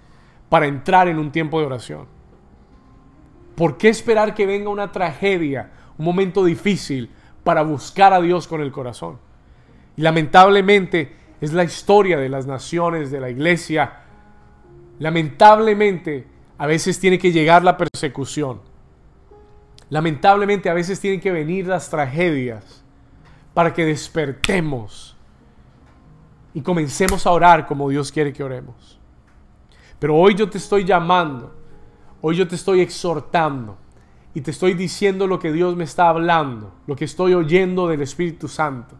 para entrar en un tiempo de oración? ¿Por qué esperar que venga una tragedia, un momento difícil para buscar a Dios con el corazón? Y lamentablemente es la historia de las naciones, de la iglesia. Lamentablemente a veces tiene que llegar la persecución. Lamentablemente a veces tienen que venir las tragedias para que despertemos y comencemos a orar como Dios quiere que oremos. Pero hoy yo te estoy llamando, hoy yo te estoy exhortando y te estoy diciendo lo que Dios me está hablando, lo que estoy oyendo del Espíritu Santo.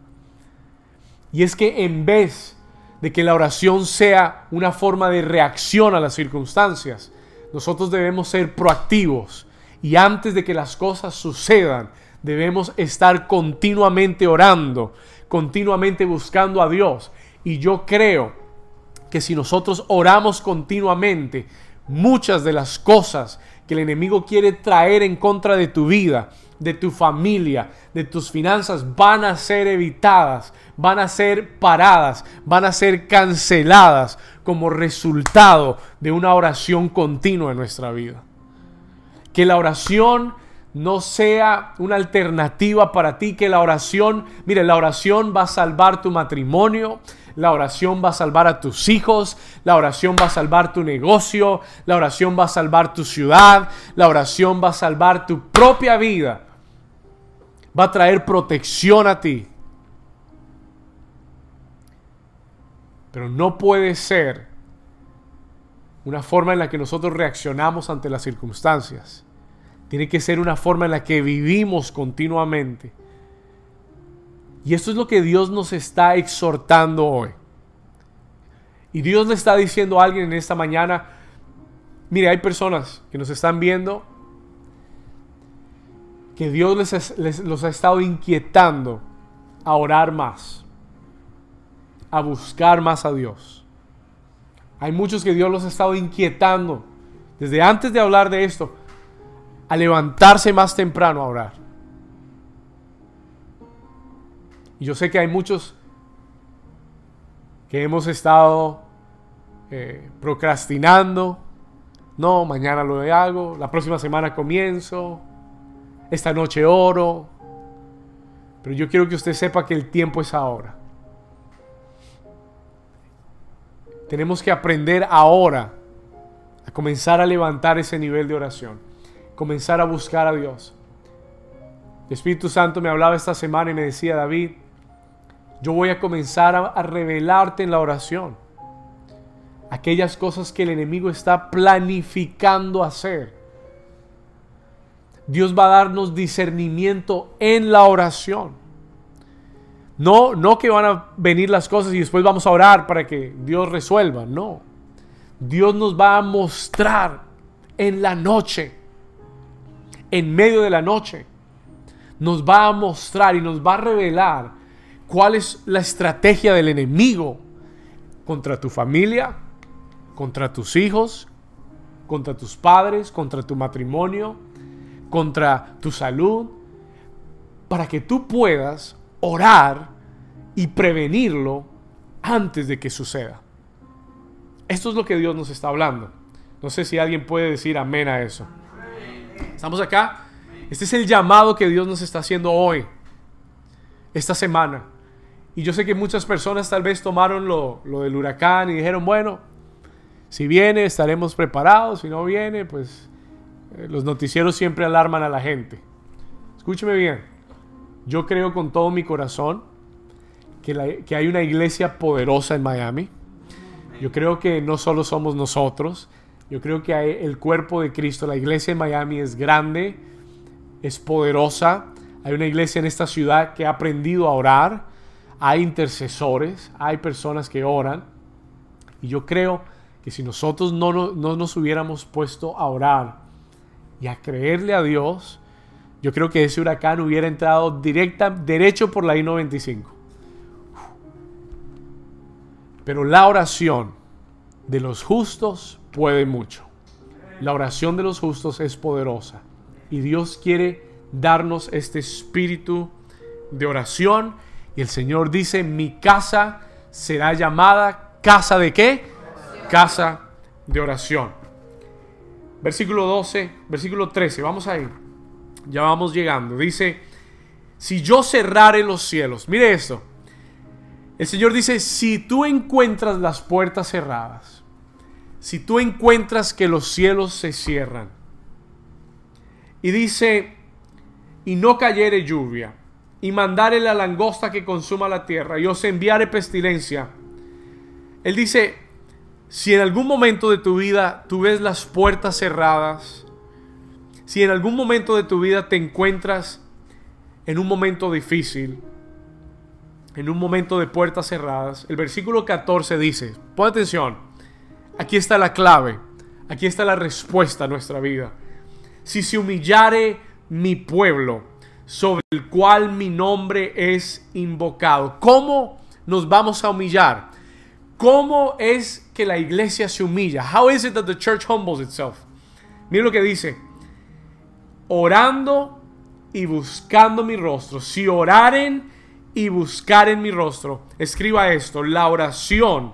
Y es que en vez de que la oración sea una forma de reacción a las circunstancias, nosotros debemos ser proactivos. Y antes de que las cosas sucedan, debemos estar continuamente orando, continuamente buscando a Dios. Y yo creo que si nosotros oramos continuamente, muchas de las cosas que el enemigo quiere traer en contra de tu vida, de tu familia, de tus finanzas, van a ser evitadas, van a ser paradas, van a ser canceladas como resultado de una oración continua en nuestra vida. Que la oración no sea una alternativa para ti, que la oración, mire, la oración va a salvar tu matrimonio, la oración va a salvar a tus hijos, la oración va a salvar tu negocio, la oración va a salvar tu ciudad, la oración va a salvar tu propia vida. Va a traer protección a ti. Pero no puede ser una forma en la que nosotros reaccionamos ante las circunstancias. Tiene que ser una forma en la que vivimos continuamente y esto es lo que Dios nos está exhortando hoy. Y Dios le está diciendo a alguien en esta mañana, mire, hay personas que nos están viendo que Dios les, los ha estado inquietando a orar más, a buscar más a Dios. Hay muchos que Dios los ha estado inquietando desde antes de hablar de esto, a levantarse más temprano a orar. Y yo sé que hay muchos que hemos estado eh, procrastinando. No, mañana lo hago, la próxima semana comienzo, esta noche oro. Pero yo quiero que usted sepa que el tiempo es ahora. Tenemos que aprender ahora a comenzar a levantar ese nivel de oración, comenzar a buscar a Dios. El Espíritu Santo me hablaba esta semana y me decía, David, yo voy a comenzar a, revelarte en la oración aquellas cosas que el enemigo está planificando hacer. Dios va a darnos discernimiento en la oración. No, no que van a venir las cosas y después vamos a orar para que Dios resuelva. No. Dios nos va a mostrar en la noche, en medio de la noche. Nos va a mostrar y nos va a revelar cuál es la estrategia del enemigo contra tu familia, contra tus hijos, contra tus padres, contra tu matrimonio, contra tu salud, para que tú puedas orar y prevenirlo antes de que suceda. Esto es lo que Dios nos está hablando. No sé si alguien puede decir amén a eso. Estamos acá. Este es el llamado que Dios nos está haciendo hoy, esta semana. Y yo sé que muchas personas tal vez tomaron lo, del huracán y dijeron, bueno, si viene estaremos preparados, si no viene, pues eh, los noticieros siempre alarman a la gente. Escúcheme bien, yo creo con todo mi corazón que, hay una iglesia poderosa en Miami. Yo creo que no solo somos nosotros, yo creo que hay el cuerpo de Cristo, la iglesia en Miami es grande, es poderosa. Hay una iglesia en esta ciudad que ha aprendido a orar. Hay intercesores, hay personas que oran. Y yo creo que si nosotros no, no, nos hubiéramos puesto a orar y a creerle a Dios, yo creo que ese huracán hubiera entrado directa, derecho por la I-95. Pero la oración de los justos puede mucho. La oración de los justos es poderosa. Y Dios quiere darnos este espíritu de oración. Y el Señor dice, mi casa será llamada casa de qué? Casa de oración. Versículo 12, versículo 13, vamos a ir. Ya vamos llegando. Dice, si yo cerrare los cielos, mire esto. El Señor dice, si tú encuentras las puertas cerradas, si tú encuentras que los cielos se cierran, y dice, y no cayere lluvia, y mandare la langosta que consuma la tierra, y os enviare pestilencia. Él dice, si en algún momento de tu vida tú ves las puertas cerradas, si en algún momento de tu vida te encuentras en un momento difícil, en un momento de puertas cerradas, el versículo 14 dice, pon atención, aquí está la clave, aquí está la respuesta a nuestra vida. Si se humillare mi pueblo, sobre el cual mi nombre es invocado, ¿cómo nos vamos a humillar? ¿Cómo es que la iglesia se humilla? How is it that the church humbles itself? Mira lo que dice. Orando y buscando mi rostro. Si oraren y buscar en mi rostro. Escriba esto, la oración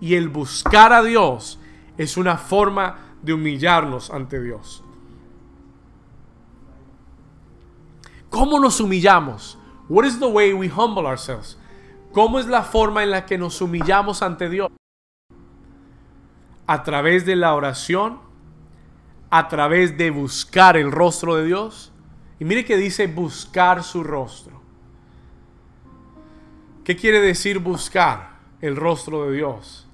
y el buscar a Dios es una forma de humillarnos ante Dios. ¿Cómo nos humillamos? What is the way we humble ourselves? ¿Cómo es la forma en la que nos humillamos ante Dios? A través de la oración, a través de buscar el rostro de Dios. Y mire que dice buscar su rostro. ¿Qué quiere decir buscar el rostro de Dios?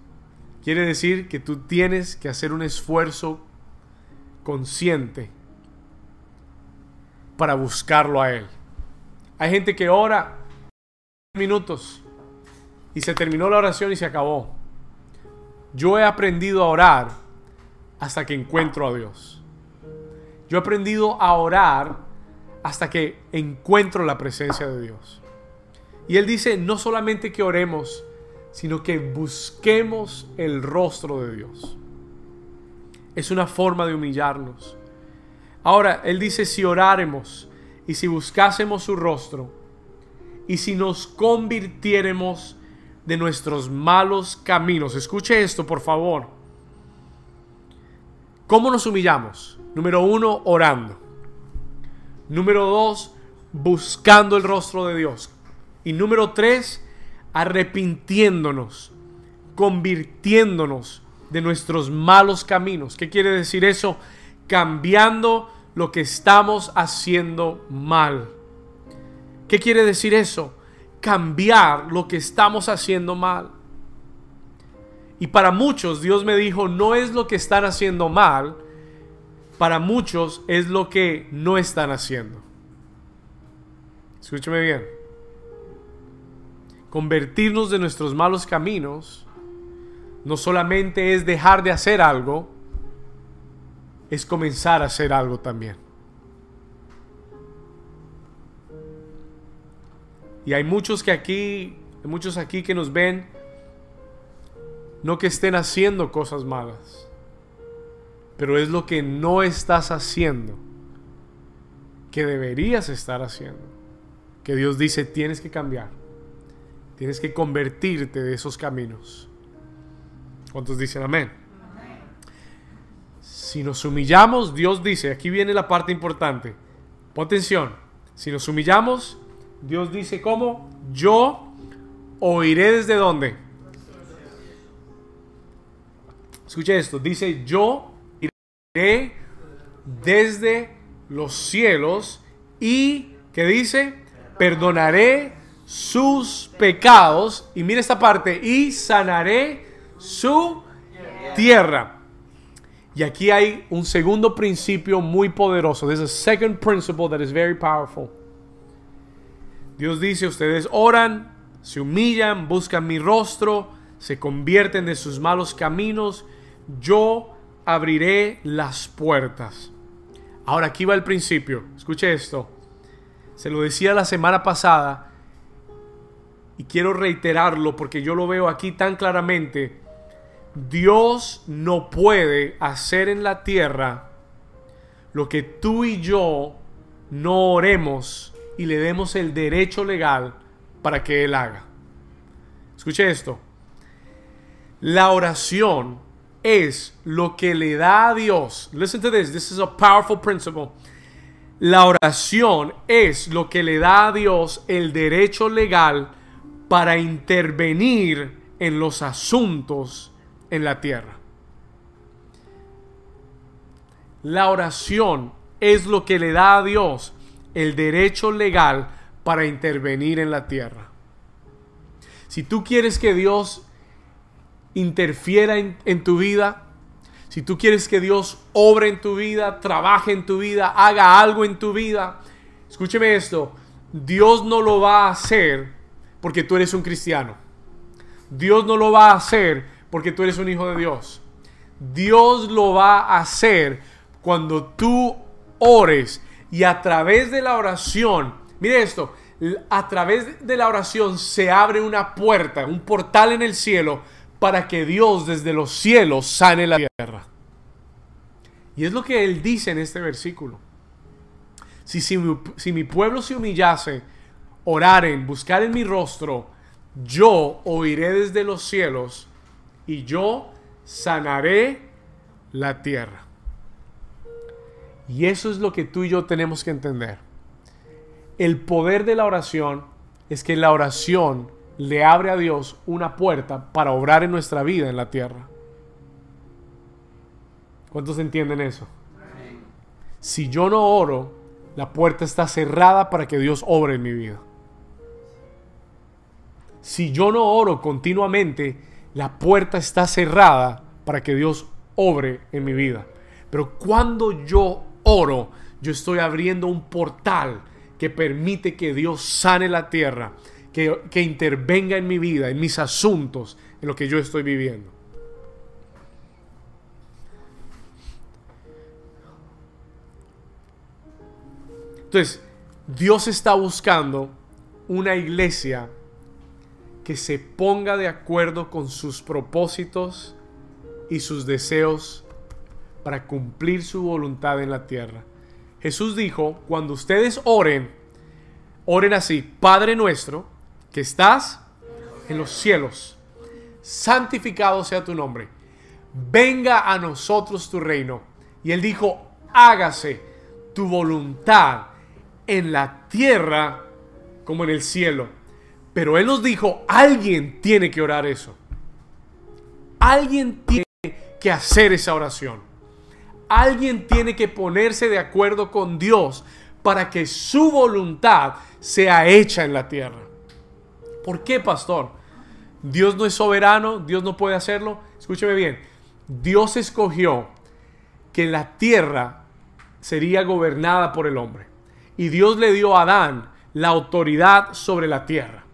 Quiere decir que tú tienes que hacer un esfuerzo consciente para buscarlo a Él. Hay gente que ora minutos y se terminó la oración y se acabó. Yo he aprendido a orar hasta que encuentro a Dios. Yo he aprendido a orar hasta que encuentro la presencia de Dios. Y Él dice, no solamente que oremos, sino que busquemos el rostro de Dios. Es una forma de humillarnos. Ahora, Él dice, si oráremos y si buscásemos su rostro, y si nos convirtiéremos de nuestros malos caminos. Escuche esto, por favor. ¿Cómo nos humillamos? Número uno, orando. Número dos, buscando el rostro de Dios. Y número tres, arrepintiéndonos, convirtiéndonos de nuestros malos caminos. ¿Qué quiere decir eso? Cambiando lo que estamos haciendo mal. ¿Qué quiere decir eso? Cambiar lo que estamos haciendo mal. Y para muchos Dios me dijo, no es lo que están haciendo mal, para muchos es lo que no están haciendo. Escúcheme bien. convertirnos de nuestros malos caminos no solamente es dejar de hacer algo, es comenzar a hacer algo también. Y hay muchos que aquí, hay muchos aquí que nos ven, no que estén haciendo cosas malas, pero es lo que no estás haciendo que deberías estar haciendo. Que Dios dice, tienes que cambiar. Tienes que convertirte de esos caminos. ¿Cuántos dicen amén? Si nos humillamos, Dios dice, aquí viene la parte importante. Pon atención. Si nos humillamos, Dios dice, ¿cómo? Yo oiré desde dónde. Escuche esto. Dice, yo iré desde los cielos y, ¿qué dice? Perdonaré sus pecados. Y mira esta parte, y sanaré su tierra. Y aquí hay un segundo principio muy poderoso. There's a second principle that is very powerful. Dios dice, ustedes oran, se humillan, buscan mi rostro, se convierten de sus malos caminos, yo abriré las puertas. Ahora aquí va el principio. Escuche esto. Se lo decía la semana pasada y quiero reiterarlo porque yo lo veo aquí tan claramente. Dios no puede hacer en la tierra lo que tú y yo no oremos y le demos el derecho legal para que Él haga. Escuche esto. La oración es lo que le da a Dios. Listen to this. This is a powerful principle. La oración es lo que le da a Dios el derecho legal para intervenir en los asuntos en la tierra. La oración es lo que le da a Dios el derecho legal para intervenir en la tierra. Si tú quieres que Dios interfiera en, tu vida, si tú quieres que Dios obre en tu vida, trabaje en tu vida, haga algo en tu vida, escúcheme esto, Dios no lo va a hacer porque tú eres un cristiano. Dios no lo va a hacer porque tú eres un hijo de Dios. Dios lo va a hacer cuando tú ores y a través de la oración, mire esto, a través de la oración se abre una puerta, un portal en el cielo para que Dios desde los cielos sane la tierra. Y es lo que él dice en este versículo. Si, si, mi, pueblo se humillase, oraren, buscar en mi rostro, yo oiré desde los cielos y yo sanaré la tierra. Y eso es lo que tú y yo tenemos que entender. El poder de la oración es que la oración le abre a Dios una puerta para obrar en nuestra vida en la tierra. ¿Cuántos entienden eso? Si yo no oro, la puerta está cerrada para que Dios obre en mi vida. Si yo no oro continuamente, la puerta está cerrada para que Dios obre en mi vida. Pero cuando yo oro, yo estoy abriendo un portal que permite que Dios sane la tierra que, intervenga en mi vida, en mis asuntos, en lo que yo estoy viviendo. Entonces, Dios está buscando una iglesia que se ponga de acuerdo con sus propósitos y sus deseos para cumplir su voluntad en la tierra. Jesús dijo, cuando ustedes oren, oren así, Padre nuestro, que estás en los cielos. Santificado sea tu nombre. Venga a nosotros tu reino. Y él dijo, hágase tu voluntad en la tierra como en el cielo. Pero él nos dijo, alguien tiene que orar eso. Alguien tiene que hacer esa oración. Alguien tiene que ponerse de acuerdo con Dios para que su voluntad sea hecha en la tierra. ¿Por qué, pastor? Dios no es soberano, Dios no puede hacerlo. Escúcheme bien, Dios escogió que la tierra sería gobernada por el hombre. Y Dios le dio a Adán la autoridad sobre la tierra.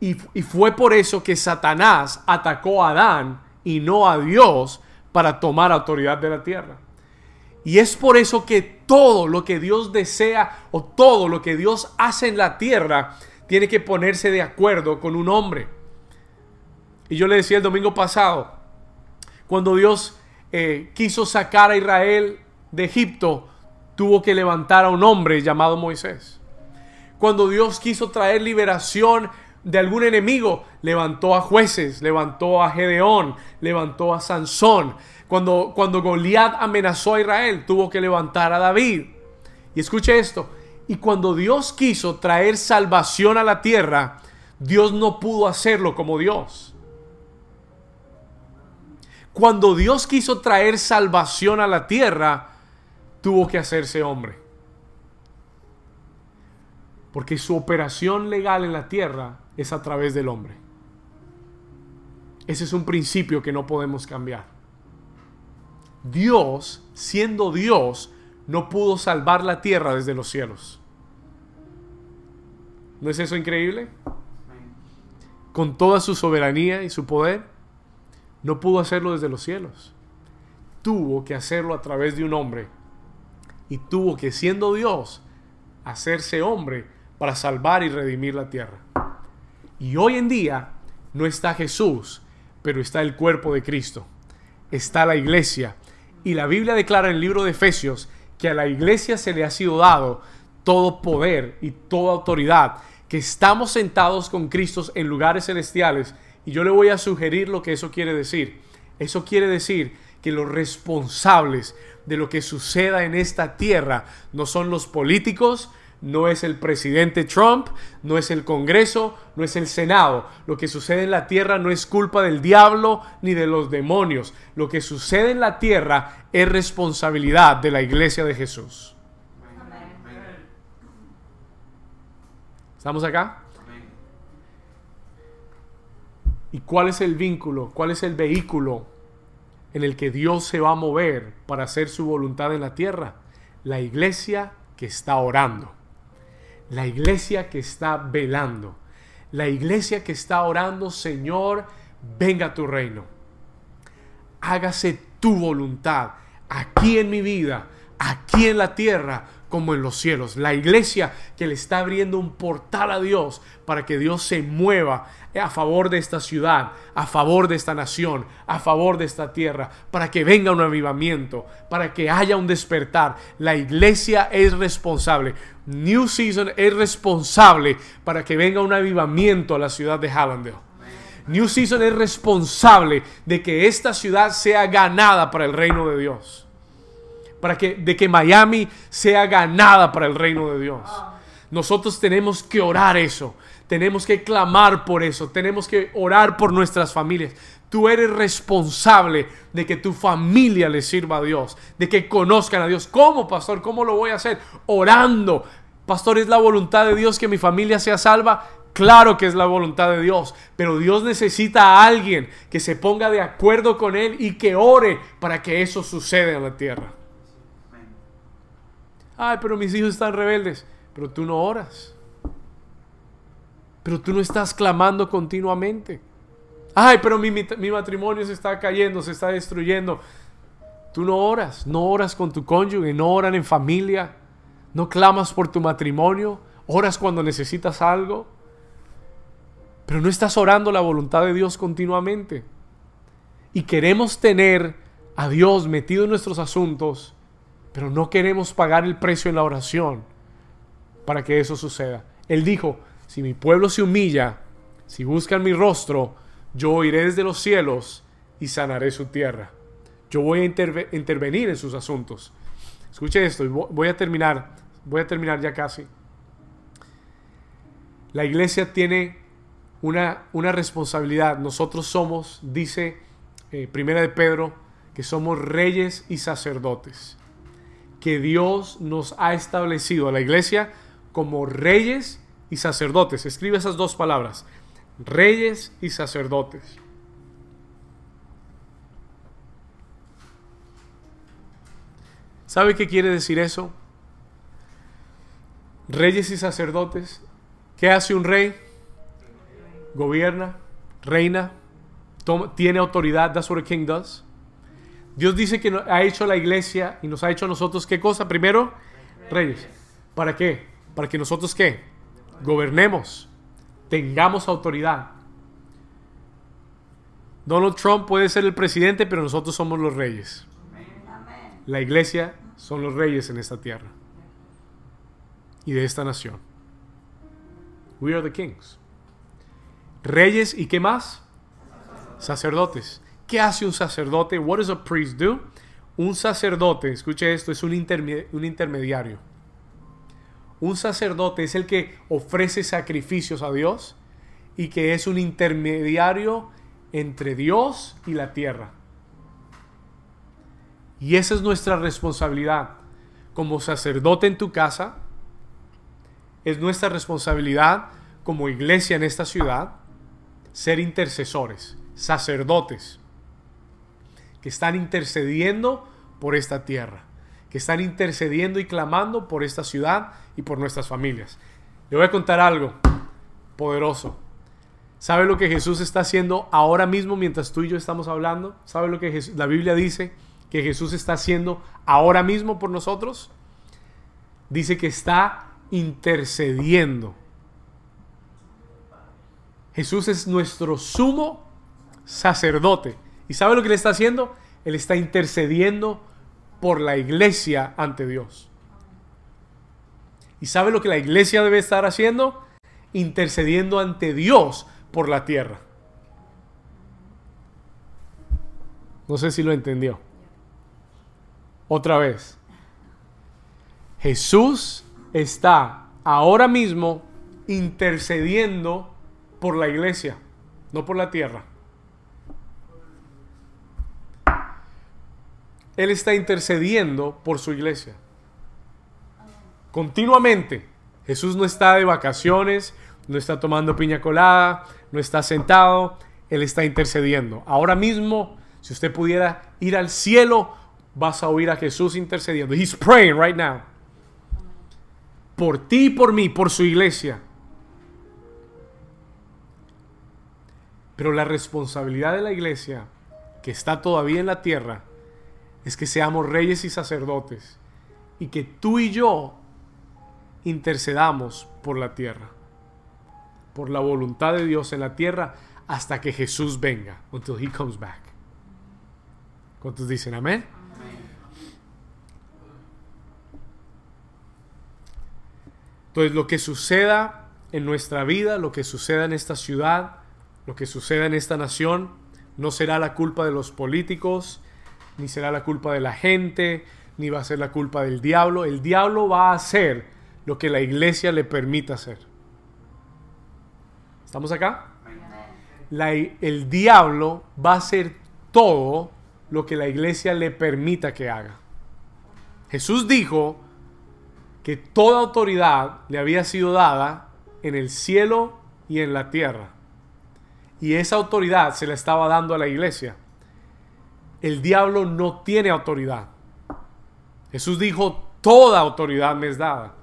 Y, y fue por eso que Satanás atacó a Adán y no a Dios para tomar autoridad de la tierra. Y es por eso que todo lo que Dios desea o todo lo que Dios hace en la tierra tiene que ponerse de acuerdo con un hombre. Y yo le decía el domingo pasado, cuando Dios eh, quiso sacar a Israel de Egipto, tuvo que levantar a un hombre llamado Moisés. Cuando Dios quiso traer liberación de algún enemigo, levantó a jueces, levantó a Gedeón, levantó a Sansón. Cuando, cuando Goliat amenazó a Israel, tuvo que levantar a David. Y escuche esto, y cuando Dios quiso traer salvación a la tierra, Dios no pudo hacerlo como Dios. Cuando Dios quiso traer salvación a la tierra, tuvo que hacerse hombre. Porque su operación legal en la tierra es a través del hombre. Ese es un principio que no podemos cambiar. Dios, siendo Dios, no pudo salvar la tierra desde los cielos. ¿No es eso increíble? Con toda su soberanía y su poder, no pudo hacerlo desde los cielos. Tuvo que hacerlo a través de un hombre. Y tuvo que, siendo Dios, hacerse hombre para salvar y redimir la tierra. Y hoy en día no está Jesús, pero está el cuerpo de Cristo. Está la iglesia. Y la Biblia declara en el libro de Efesios que a la iglesia se le ha sido dado todo poder y toda autoridad, que estamos sentados con Cristo en lugares celestiales. Y yo le voy a sugerir lo que eso quiere decir. Eso quiere decir que los responsables de lo que suceda en esta tierra no son los políticos, no es el presidente Trump, no es el Congreso, no es el Senado. Lo que sucede en la tierra no es culpa del diablo ni de los demonios. Lo que sucede en la tierra es responsabilidad de la iglesia de Jesús. ¿Estamos acá? ¿Y cuál es el vínculo? ¿Cuál es el vehículo en el que Dios se va a mover para hacer su voluntad en la tierra? La iglesia que está orando la iglesia que está velando, la iglesia que está orando, Señor, venga tu reino. Hágase tu voluntad aquí en mi vida, aquí en la tierra, como en los cielos. La iglesia que le está abriendo un portal a Dios para que Dios se mueva a favor de esta ciudad, a favor de esta nación, a favor de esta tierra, para que venga un avivamiento, para que haya un despertar. La iglesia es responsable. New Season es responsable para que venga un avivamiento a la ciudad de Hallandale. New Season es responsable de que esta ciudad sea ganada para el reino de Dios para que, de que Miami sea ganada para el reino de Dios. Nosotros tenemos que orar eso, tenemos que clamar por eso, tenemos que orar por nuestras familias. Tú eres responsable de que tu familia le sirva a Dios, de que conozcan a Dios. ¿Cómo, pastor? ¿Cómo lo voy a hacer? Orando. Pastor, ¿es la voluntad de Dios que mi familia sea salva? Claro que es la voluntad de Dios, pero Dios necesita a alguien que se ponga de acuerdo con Él y que ore para que eso suceda en la tierra. Ay, pero mis hijos están rebeldes. Pero tú no oras. Pero tú no estás clamando continuamente. Ay, pero mi, matrimonio se está cayendo, se está destruyendo. Tú no oras, no oras con tu cónyuge, no oran en familia, no clamas por tu matrimonio, oras cuando necesitas algo, pero no estás orando la voluntad de Dios continuamente. Y queremos tener a Dios metido en nuestros asuntos pero no queremos pagar el precio en la oración para que eso suceda. Él dijo, si mi pueblo se humilla, si buscan mi rostro, yo iré desde los cielos y sanaré su tierra. Yo voy a intervenir en sus asuntos. Escuche esto voy a terminar. Voy a terminar ya casi. La iglesia tiene una, una responsabilidad. Nosotros somos, dice eh, Primera de Pedro, que somos reyes y sacerdotes que Dios nos ha establecido a la iglesia como reyes y sacerdotes. Escribe esas dos palabras, reyes y sacerdotes. ¿Sabe qué quiere decir eso? Reyes y sacerdotes. ¿Qué hace un rey? gobierna, reina, tiene autoridad. That's what a king does. Dios dice que ha hecho la iglesia y nos ha hecho a nosotros qué cosa? Primero, reyes. ¿Para qué? Para que nosotros qué? Gobernemos, tengamos autoridad. Donald Trump puede ser el presidente, pero nosotros somos los reyes. La iglesia son los reyes en esta tierra y de esta nación. We are the kings. Reyes y qué más? Sacerdotes. ¿Qué hace un sacerdote? What does a priest do? Un sacerdote, escuche esto, es un, un intermediario. Un sacerdote es el que ofrece sacrificios a Dios y que es un intermediario entre Dios y la tierra. Y esa es nuestra responsabilidad. Como sacerdote en tu casa, es nuestra responsabilidad como iglesia en esta ciudad ser intercesores, sacerdotes, que están intercediendo por esta tierra, que están intercediendo y clamando por esta ciudad y por nuestras familias. Le voy a contar algo poderoso. ¿Sabe lo que Jesús está haciendo ahora mismo mientras tú y yo estamos hablando? ¿Sabe lo que la Biblia dice que Jesús está haciendo ahora mismo por nosotros? Dice que está intercediendo. Jesús es nuestro sumo sacerdote. ¿Y sabe lo que le está haciendo? Él está intercediendo por la iglesia ante Dios. ¿Y sabe lo que la iglesia debe estar haciendo? Intercediendo ante Dios por la tierra. No sé si lo entendió. Otra vez. Jesús está ahora mismo intercediendo por la iglesia, no por la tierra. Él está intercediendo por su iglesia. Continuamente. Jesús no está de vacaciones, no está tomando piña colada, no está sentado, Él está intercediendo. Ahora mismo, si usted pudiera ir al cielo, vas a oír a Jesús intercediendo. He's praying right now por ti y por mí, por su iglesia. Pero la responsabilidad de la iglesia, que está todavía en la tierra, es que seamos reyes y sacerdotes y que tú y yo intercedamos por la tierra, por la voluntad de Dios en la tierra hasta que Jesús venga, until he comes back. ¿Cuántos dicen amén? Entonces, lo que suceda en nuestra vida, lo que suceda en esta ciudad, lo que suceda en esta nación, no será la culpa de los políticos, ni será la culpa de la gente, ni va a ser la culpa del diablo. El diablo va a hacer lo que la iglesia le permita hacer. ¿Estamos acá? el diablo va a hacer todo lo que la iglesia le permita que haga. Jesús dijo que toda autoridad le había sido dada en el cielo y en la tierra. Y esa autoridad se la estaba dando a la iglesia. El diablo no tiene autoridad. Jesús dijo, toda autoridad me es dada.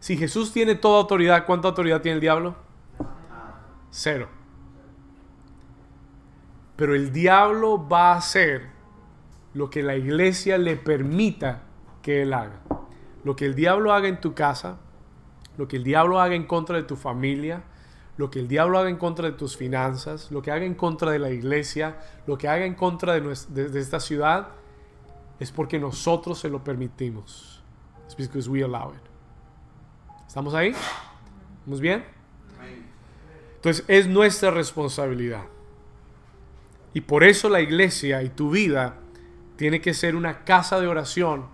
Si Jesús tiene toda autoridad, ¿cuánta autoridad tiene el diablo? Cero. Pero el diablo va a hacer lo que la iglesia le permita que él haga. Lo que el diablo haga en tu casa, lo que el diablo haga en contra de tu familia, lo que el diablo haga en contra de tus finanzas, lo que haga en contra de la iglesia, lo que haga en contra de, esta ciudad, es porque nosotros se lo permitimos. It's because we allow it. ¿Estamos ahí? ¿Estamos bien? Entonces es nuestra responsabilidad. Y por eso la iglesia y tu vida tiene que ser una casa de oración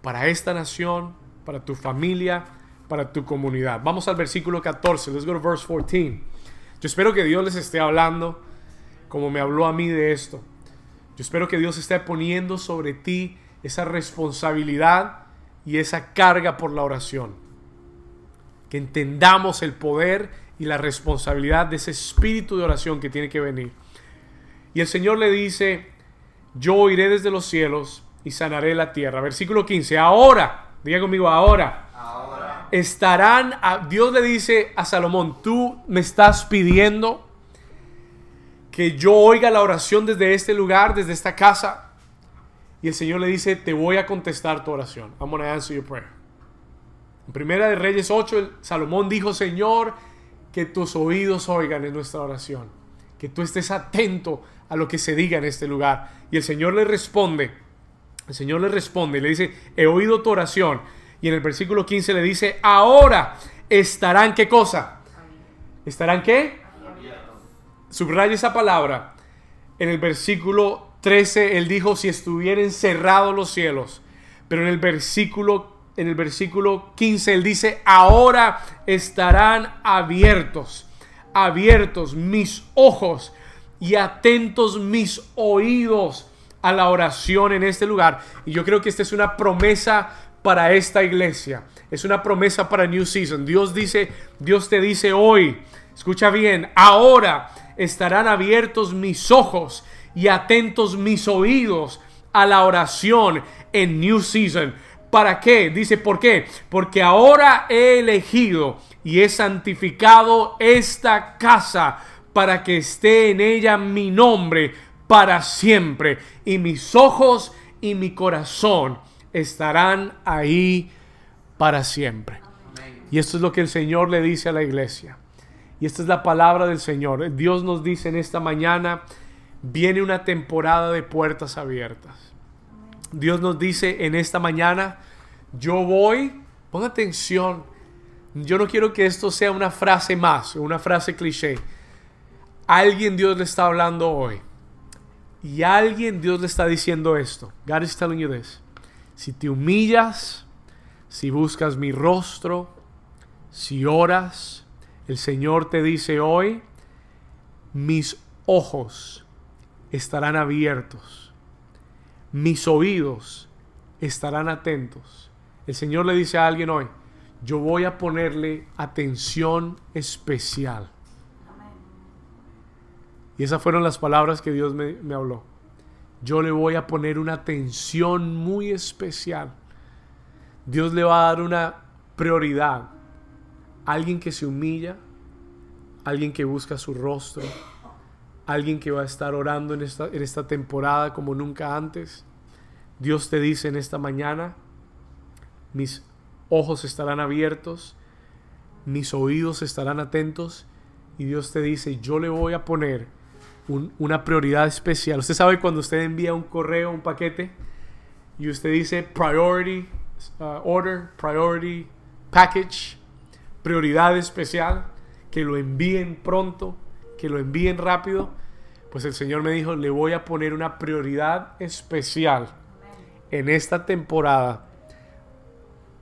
para esta nación, para tu familia, para tu comunidad. Vamos al versículo 14. Let's go to verse 14. Yo espero que Dios les esté hablando como me habló a mí de esto. Yo espero que Dios esté poniendo sobre ti esa responsabilidad y esa carga por la oración. Que entendamos el poder y la responsabilidad de ese espíritu de oración que tiene que venir. Y el Señor le dice, yo oiré desde los cielos y sanaré la tierra. Versículo 15. Ahora, diga conmigo, ahora. Estarán, Dios le dice a Salomón, tú me estás pidiendo que yo oiga la oración desde este lugar, desde esta casa. Y el Señor le dice, te voy a contestar tu oración. I'm going to answer your prayer. En Primera de Reyes 8, Salomón dijo, Señor, que tus oídos oigan en nuestra oración. Que tú estés atento a lo que se diga en este lugar. Y el Señor le responde, el Señor le responde, le dice, he oído tu oración y en el versículo 15 le dice, ahora estarán qué cosa? ¿Estarán qué? Subraya esa palabra. En el versículo 13 él dijo, si estuvieran cerrados los cielos. Pero en el versículo en el versículo 15 él dice, ahora estarán abiertos, abiertos mis ojos y atentos mis oídos a la oración en este lugar. Y yo creo que esta es una promesa para esta iglesia. Es una promesa para New Season. Dios dice, Dios te dice hoy, escucha bien, ahora estarán abiertos mis ojos y atentos mis oídos a la oración en New Season. ¿Para qué? Dice, ¿por qué? Porque ahora he elegido y he santificado esta casa para que esté en ella mi nombre para siempre. Y mis ojos y mi corazón estarán ahí para siempre. Y esto es lo que el Señor le dice a la iglesia. Y esta es la palabra del Señor. Dios nos dice en esta mañana, viene una temporada de puertas abiertas. Dios nos dice en esta mañana, yo voy, ponga atención, yo no quiero que esto sea una frase más, una frase cliché. Alguien Dios le está hablando hoy. Y alguien Dios le está diciendo esto. God is telling you this. Si te humillas, si buscas mi rostro, si oras, el Señor te dice hoy, mis ojos estarán abiertos, mis oídos estarán atentos. El Señor le dice a alguien hoy, yo voy a ponerle atención especial. Y esas fueron las palabras que Dios me, me habló yo le voy a poner una atención muy especial. Dios le va a dar una prioridad. Alguien que se humilla, alguien que busca su rostro, alguien que va a estar orando en esta, en esta temporada como nunca antes. Dios te dice en esta mañana, mis ojos estarán abiertos, mis oídos estarán atentos y Dios te dice, yo le voy a poner una prioridad especial. Usted sabe cuando usted envía un correo, un paquete, y usted dice priority uh, order, priority package, prioridad especial, que lo envíen pronto, que lo envíen rápido. Pues el Señor me dijo, le voy a poner una prioridad especial en esta temporada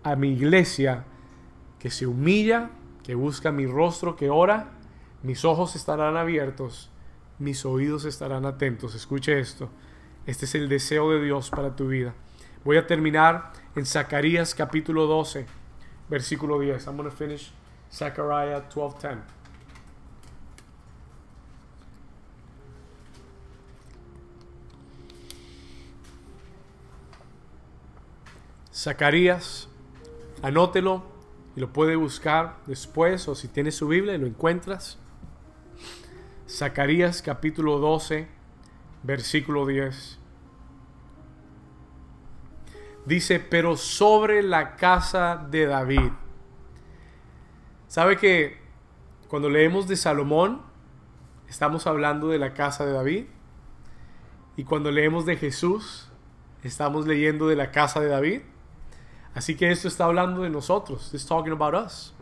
a mi iglesia que se humilla, que busca mi rostro, que ora, mis ojos estarán abiertos mis oídos estarán atentos. Escuche esto. Este es el deseo de Dios para tu vida. Voy a terminar en Zacarías capítulo 12, versículo 10. I'm going to finish Zechariah 12:10. Zacarías, anótelo y lo puede buscar después o si tienes su Biblia y lo encuentras. Zacarías capítulo 12, versículo 10. Dice, pero sobre la casa de David. ¿Sabe que cuando leemos de Salomón, estamos hablando de la casa de David? Y cuando leemos de Jesús, estamos leyendo de la casa de David. Así que esto está hablando de nosotros. Talking about us.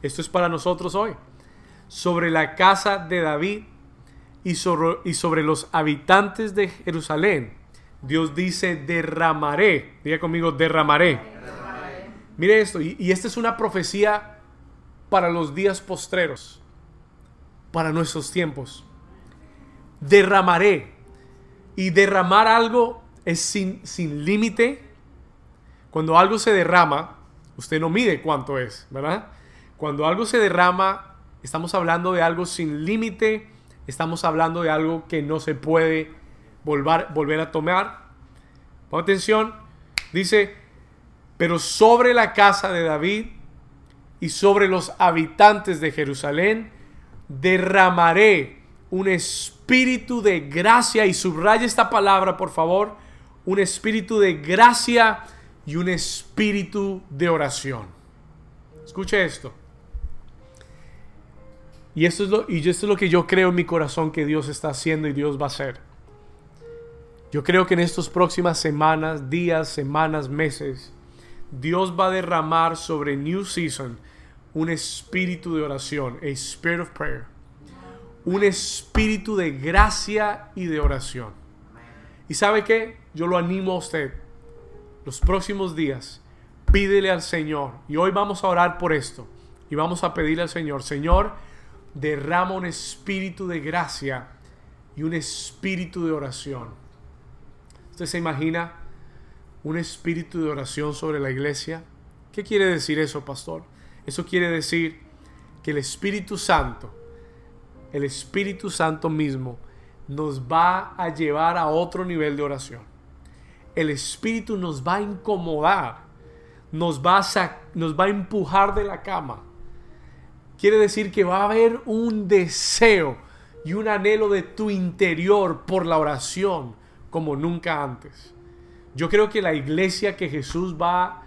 Esto es para nosotros hoy sobre la casa de David y sobre, y sobre los habitantes de Jerusalén. Dios dice, derramaré. Diga conmigo, derramaré. Mire esto, y, y esta es una profecía para los días postreros, para nuestros tiempos. Derramaré. Y derramar algo es sin, sin límite. Cuando algo se derrama, usted no mide cuánto es, ¿verdad? Cuando algo se derrama, Estamos hablando de algo sin límite. Estamos hablando de algo que no se puede volver, volver a tomar. Pon atención. Dice, pero sobre la casa de David y sobre los habitantes de Jerusalén derramaré un espíritu de gracia, y subraya esta palabra por favor, un espíritu de gracia y un espíritu de oración. Escuche esto. Y esto, es lo, y esto es lo que yo creo en mi corazón que Dios está haciendo y Dios va a hacer. Yo creo que en estas próximas semanas, días, semanas, meses, Dios va a derramar sobre New Season un espíritu de oración, a spirit of prayer, un espíritu de gracia y de oración. ¿Y sabe qué? Yo lo animo a usted. Los próximos días, pídele al Señor. Y hoy vamos a orar por esto. Y vamos a pedirle al Señor, Señor, derrama un espíritu de gracia y un espíritu de oración. ¿Usted se imagina un espíritu de oración sobre la iglesia? ¿Qué quiere decir eso, pastor? Eso quiere decir que el Espíritu Santo, el Espíritu Santo mismo, nos va a llevar a otro nivel de oración. El Espíritu nos va a incomodar, nos va a, nos va a empujar de la cama Quiere decir que va a haber un deseo y un anhelo de tu interior por la oración como nunca antes. Yo creo que la iglesia que Jesús va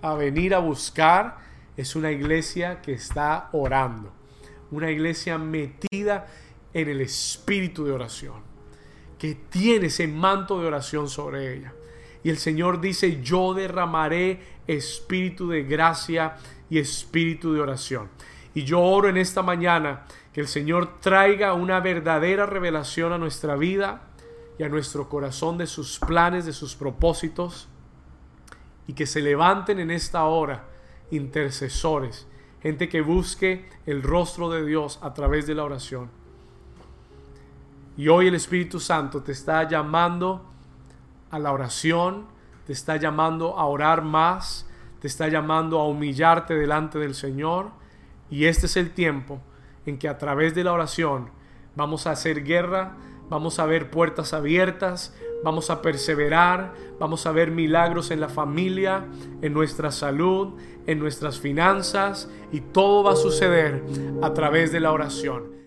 a venir a buscar es una iglesia que está orando, una iglesia metida en el espíritu de oración, que tiene ese manto de oración sobre ella. Y el Señor dice, yo derramaré espíritu de gracia y espíritu de oración. Y yo oro en esta mañana que el Señor traiga una verdadera revelación a nuestra vida y a nuestro corazón de sus planes, de sus propósitos, y que se levanten en esta hora intercesores, gente que busque el rostro de Dios a través de la oración. Y hoy el Espíritu Santo te está llamando a la oración, te está llamando a orar más, te está llamando a humillarte delante del Señor y este es el tiempo en que a través de la oración vamos a hacer guerra, vamos a ver puertas abiertas, vamos a perseverar, vamos a ver milagros en la familia, en nuestra salud, en nuestras finanzas y todo va a suceder a través de la oración.